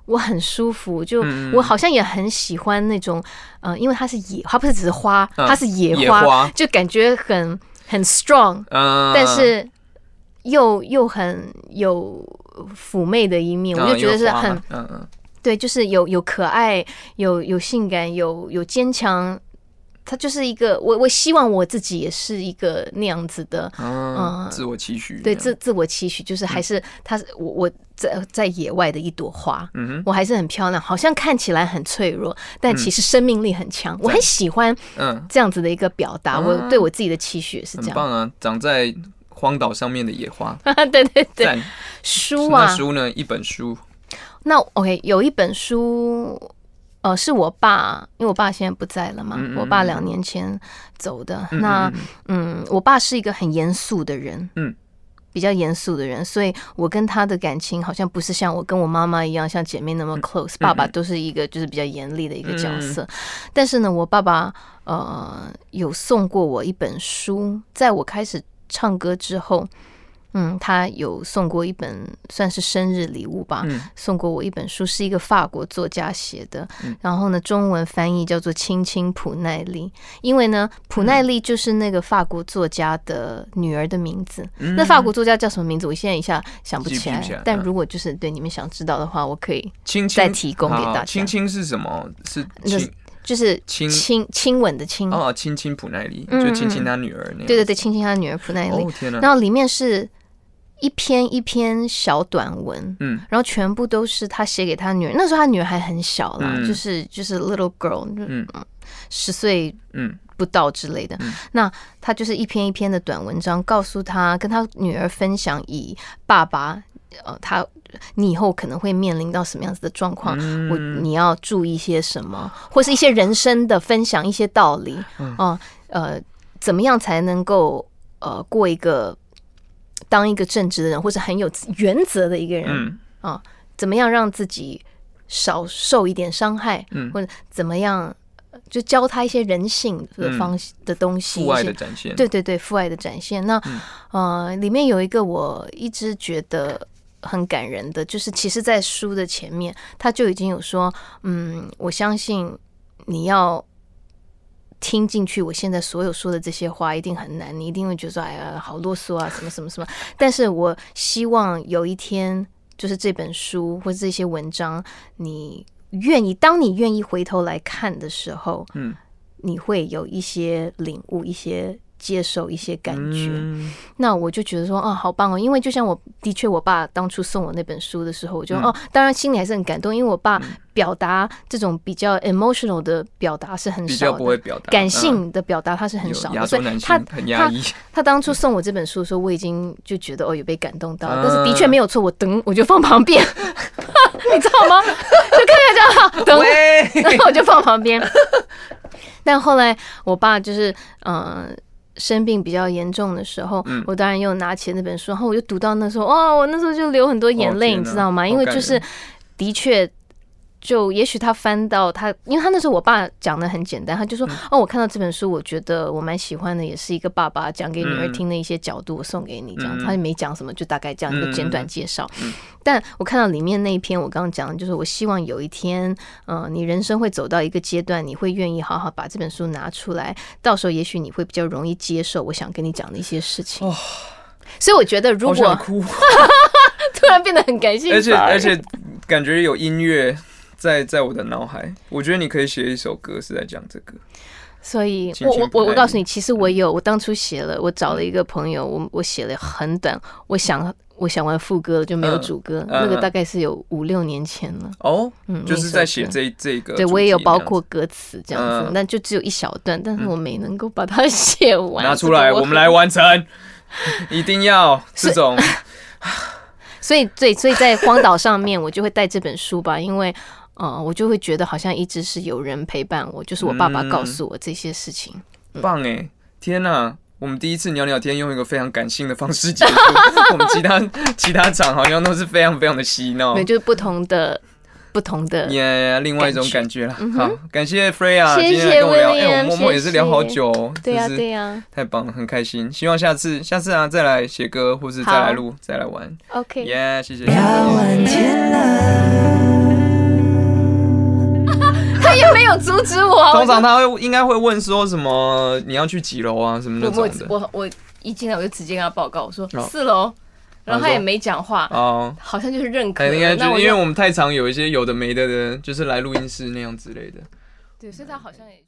我很舒服，就嗯我好像也很喜欢那种，呃，因为它是野，它不是只是花，嗯它是野野花就感觉很很 strong，嗯，但是又又很有妩媚的一面，我就觉得是很嗯嗯对，就是有有可爱，有有性感，有有坚强。他就是一个我我希望我自己也是一个那样子的，嗯，嗯自我期许，对自自我期许，就是还是他是我我在在野外的一朵花，嗯哼我还是很漂亮，好像看起来很脆弱，但其实生命力很强。我很喜欢嗯，这样子的一个表达，我对我自己的期许也是这样。很棒啊，长在荒岛上面的野花，对对对，书啊，书呢？一本书，那 OK，有一本书，呃，是我爸，因为我爸现在不在了嘛，嗯嗯我爸两年前走的。嗯那嗯嗯，我爸是一个很严肃的人，嗯，比较严肃的人，所以我跟他的感情好像不是像我跟我妈妈一样，像姐妹那嗯。么 close。爸爸都是一个就是比较严厉的一个角色，但是呢，我爸爸呃有送过我一本书，在我开始唱歌之后。嗯，他有送过一本算是生日礼物吧，嗯送过我一本书，是一个法国作家写的，然后呢，中文翻译叫做《青青普奈利》，因为呢，普奈利就是那个法国作家的女儿的名字。那法国作家叫什么名字？我现在一下想不起来但如果就是对你们想知道的话，我可以再提供给大家好亲亲是什么？是那亲就是亲亲亲吻的亲，哦，亲亲普奈利，嗯就亲亲他女儿那样。对对对，亲亲他女儿普奈利。哦天哪，然后里面是一篇一篇小短文，嗯然后全部都是他写给他女儿。那时候他女儿还很小啦，嗯就是就是 little girl，嗯十岁嗯不到之类的。那他就是一篇一篇的短文章，告诉他跟他女儿分享，以爸爸呃，他你以后可能会面临到什么样子的状况，嗯。我你要注意些什么，或是一些人生的分享，一些道理嗯。哦、呃，怎么样才能够呃过一个当一个正直的人，或者很有原则的一个人嗯。啊、怎么样让自己少受一点伤害，嗯。或者怎么样呃就教他一些人性的方、的东西，父爱的展现。对对对，父爱的展现。那、呃，里面有一个我一直觉得很感人的，就是其实，在书的前面，他就已经有说，嗯，我相信你要。听进去，我现在所有说的这些话一定很难，你一定会觉得说，哎呀，好啰嗦啊，什么什么什么。但是我希望有一天，就是这本书或者这些文章，你愿意，当你愿意回头来看的时候，嗯，你会有一些领悟，一些接受，一些感觉。嗯那我就觉得说，啊，好棒哦！因为就像我的确，我爸当初送我那本书的时候，我就、嗯哦，当然心里还是很感动，因为我爸表达这种比较 emotional 的表达是很少的，较不会表达感嗯性的表达他是很少的，所以他他很压抑。他当初送我这本书的时候，我已经就觉得哦有被感动到，嗯但是的确没有错，我等我就放旁边，你知道吗？就看一下这样，等喂，然 后我就放旁边。但后来我爸就是呃生病比较严重的时候，嗯我当然又拿起那本书，然后我就读到那时候，哇，我那时候就流很多眼泪，哦你知道吗？因为就是的确。就也许他翻到他，因为他那时候我爸讲的很简单，他就嗯说：“哦，我看到这本书，我觉得我蛮喜欢的，也是一个爸爸讲给女儿嗯听的一些角度，我送给你这样子。”嗯他就没讲什么，就大概这样一个简短介绍。嗯但我看到里面那一篇，我刚刚讲的就是，我希望有一天，呃，你人生会走到一个阶段，你会愿意好好把这本书拿出来，到时候也许你会比较容易接受我想跟你讲的一些事情。哦所以我觉得，如果 突然变得很感性，而且而且感觉有音乐在在我的脑海。我觉得你可以写一首歌是在讲这个。所以我我我我告诉你，其实我有，我当初写了，我找了一个朋友，我我写了很短，我想我想完副歌了就没有嗯主歌，嗯那个大概是有五六年前了。哦，嗯，就是在写这这个。对我也有包括歌词这样子嗯，但就只有一小段，但是我没能够把它 写完。拿出来，这个我们来完成，一定要 这种。所以，对，所以在荒岛上面，我就会带这本书吧，因为，呃，我就会觉得好像一直是有人陪伴我，就是我爸爸告诉我这些事情。棒哎！天哪，我们第一次聊聊天，用一个非常感性的方式结束。我们其他其他场好像都是非常非常的嬉闹，对，就是不同的不同的，耶，另外一种感觉了。好，感谢 Freya 谢谢跟我聊，哎，我们默默也是聊好久，对呀对呀，太棒了，很开心。希望下次下次啊再来写歌，或是再来录，再来玩。OK，耶，谢谢。他也没有阻止我。通常他会应该会问说什么？你要去几楼啊？什么那种的。我我一进来我就直接跟他报告，我说四楼，然后他也没讲话，哦，好像就是认可。应该就因为我们太常有一些有的没的的，就是来录音室那样之类的。对，所以他好像也。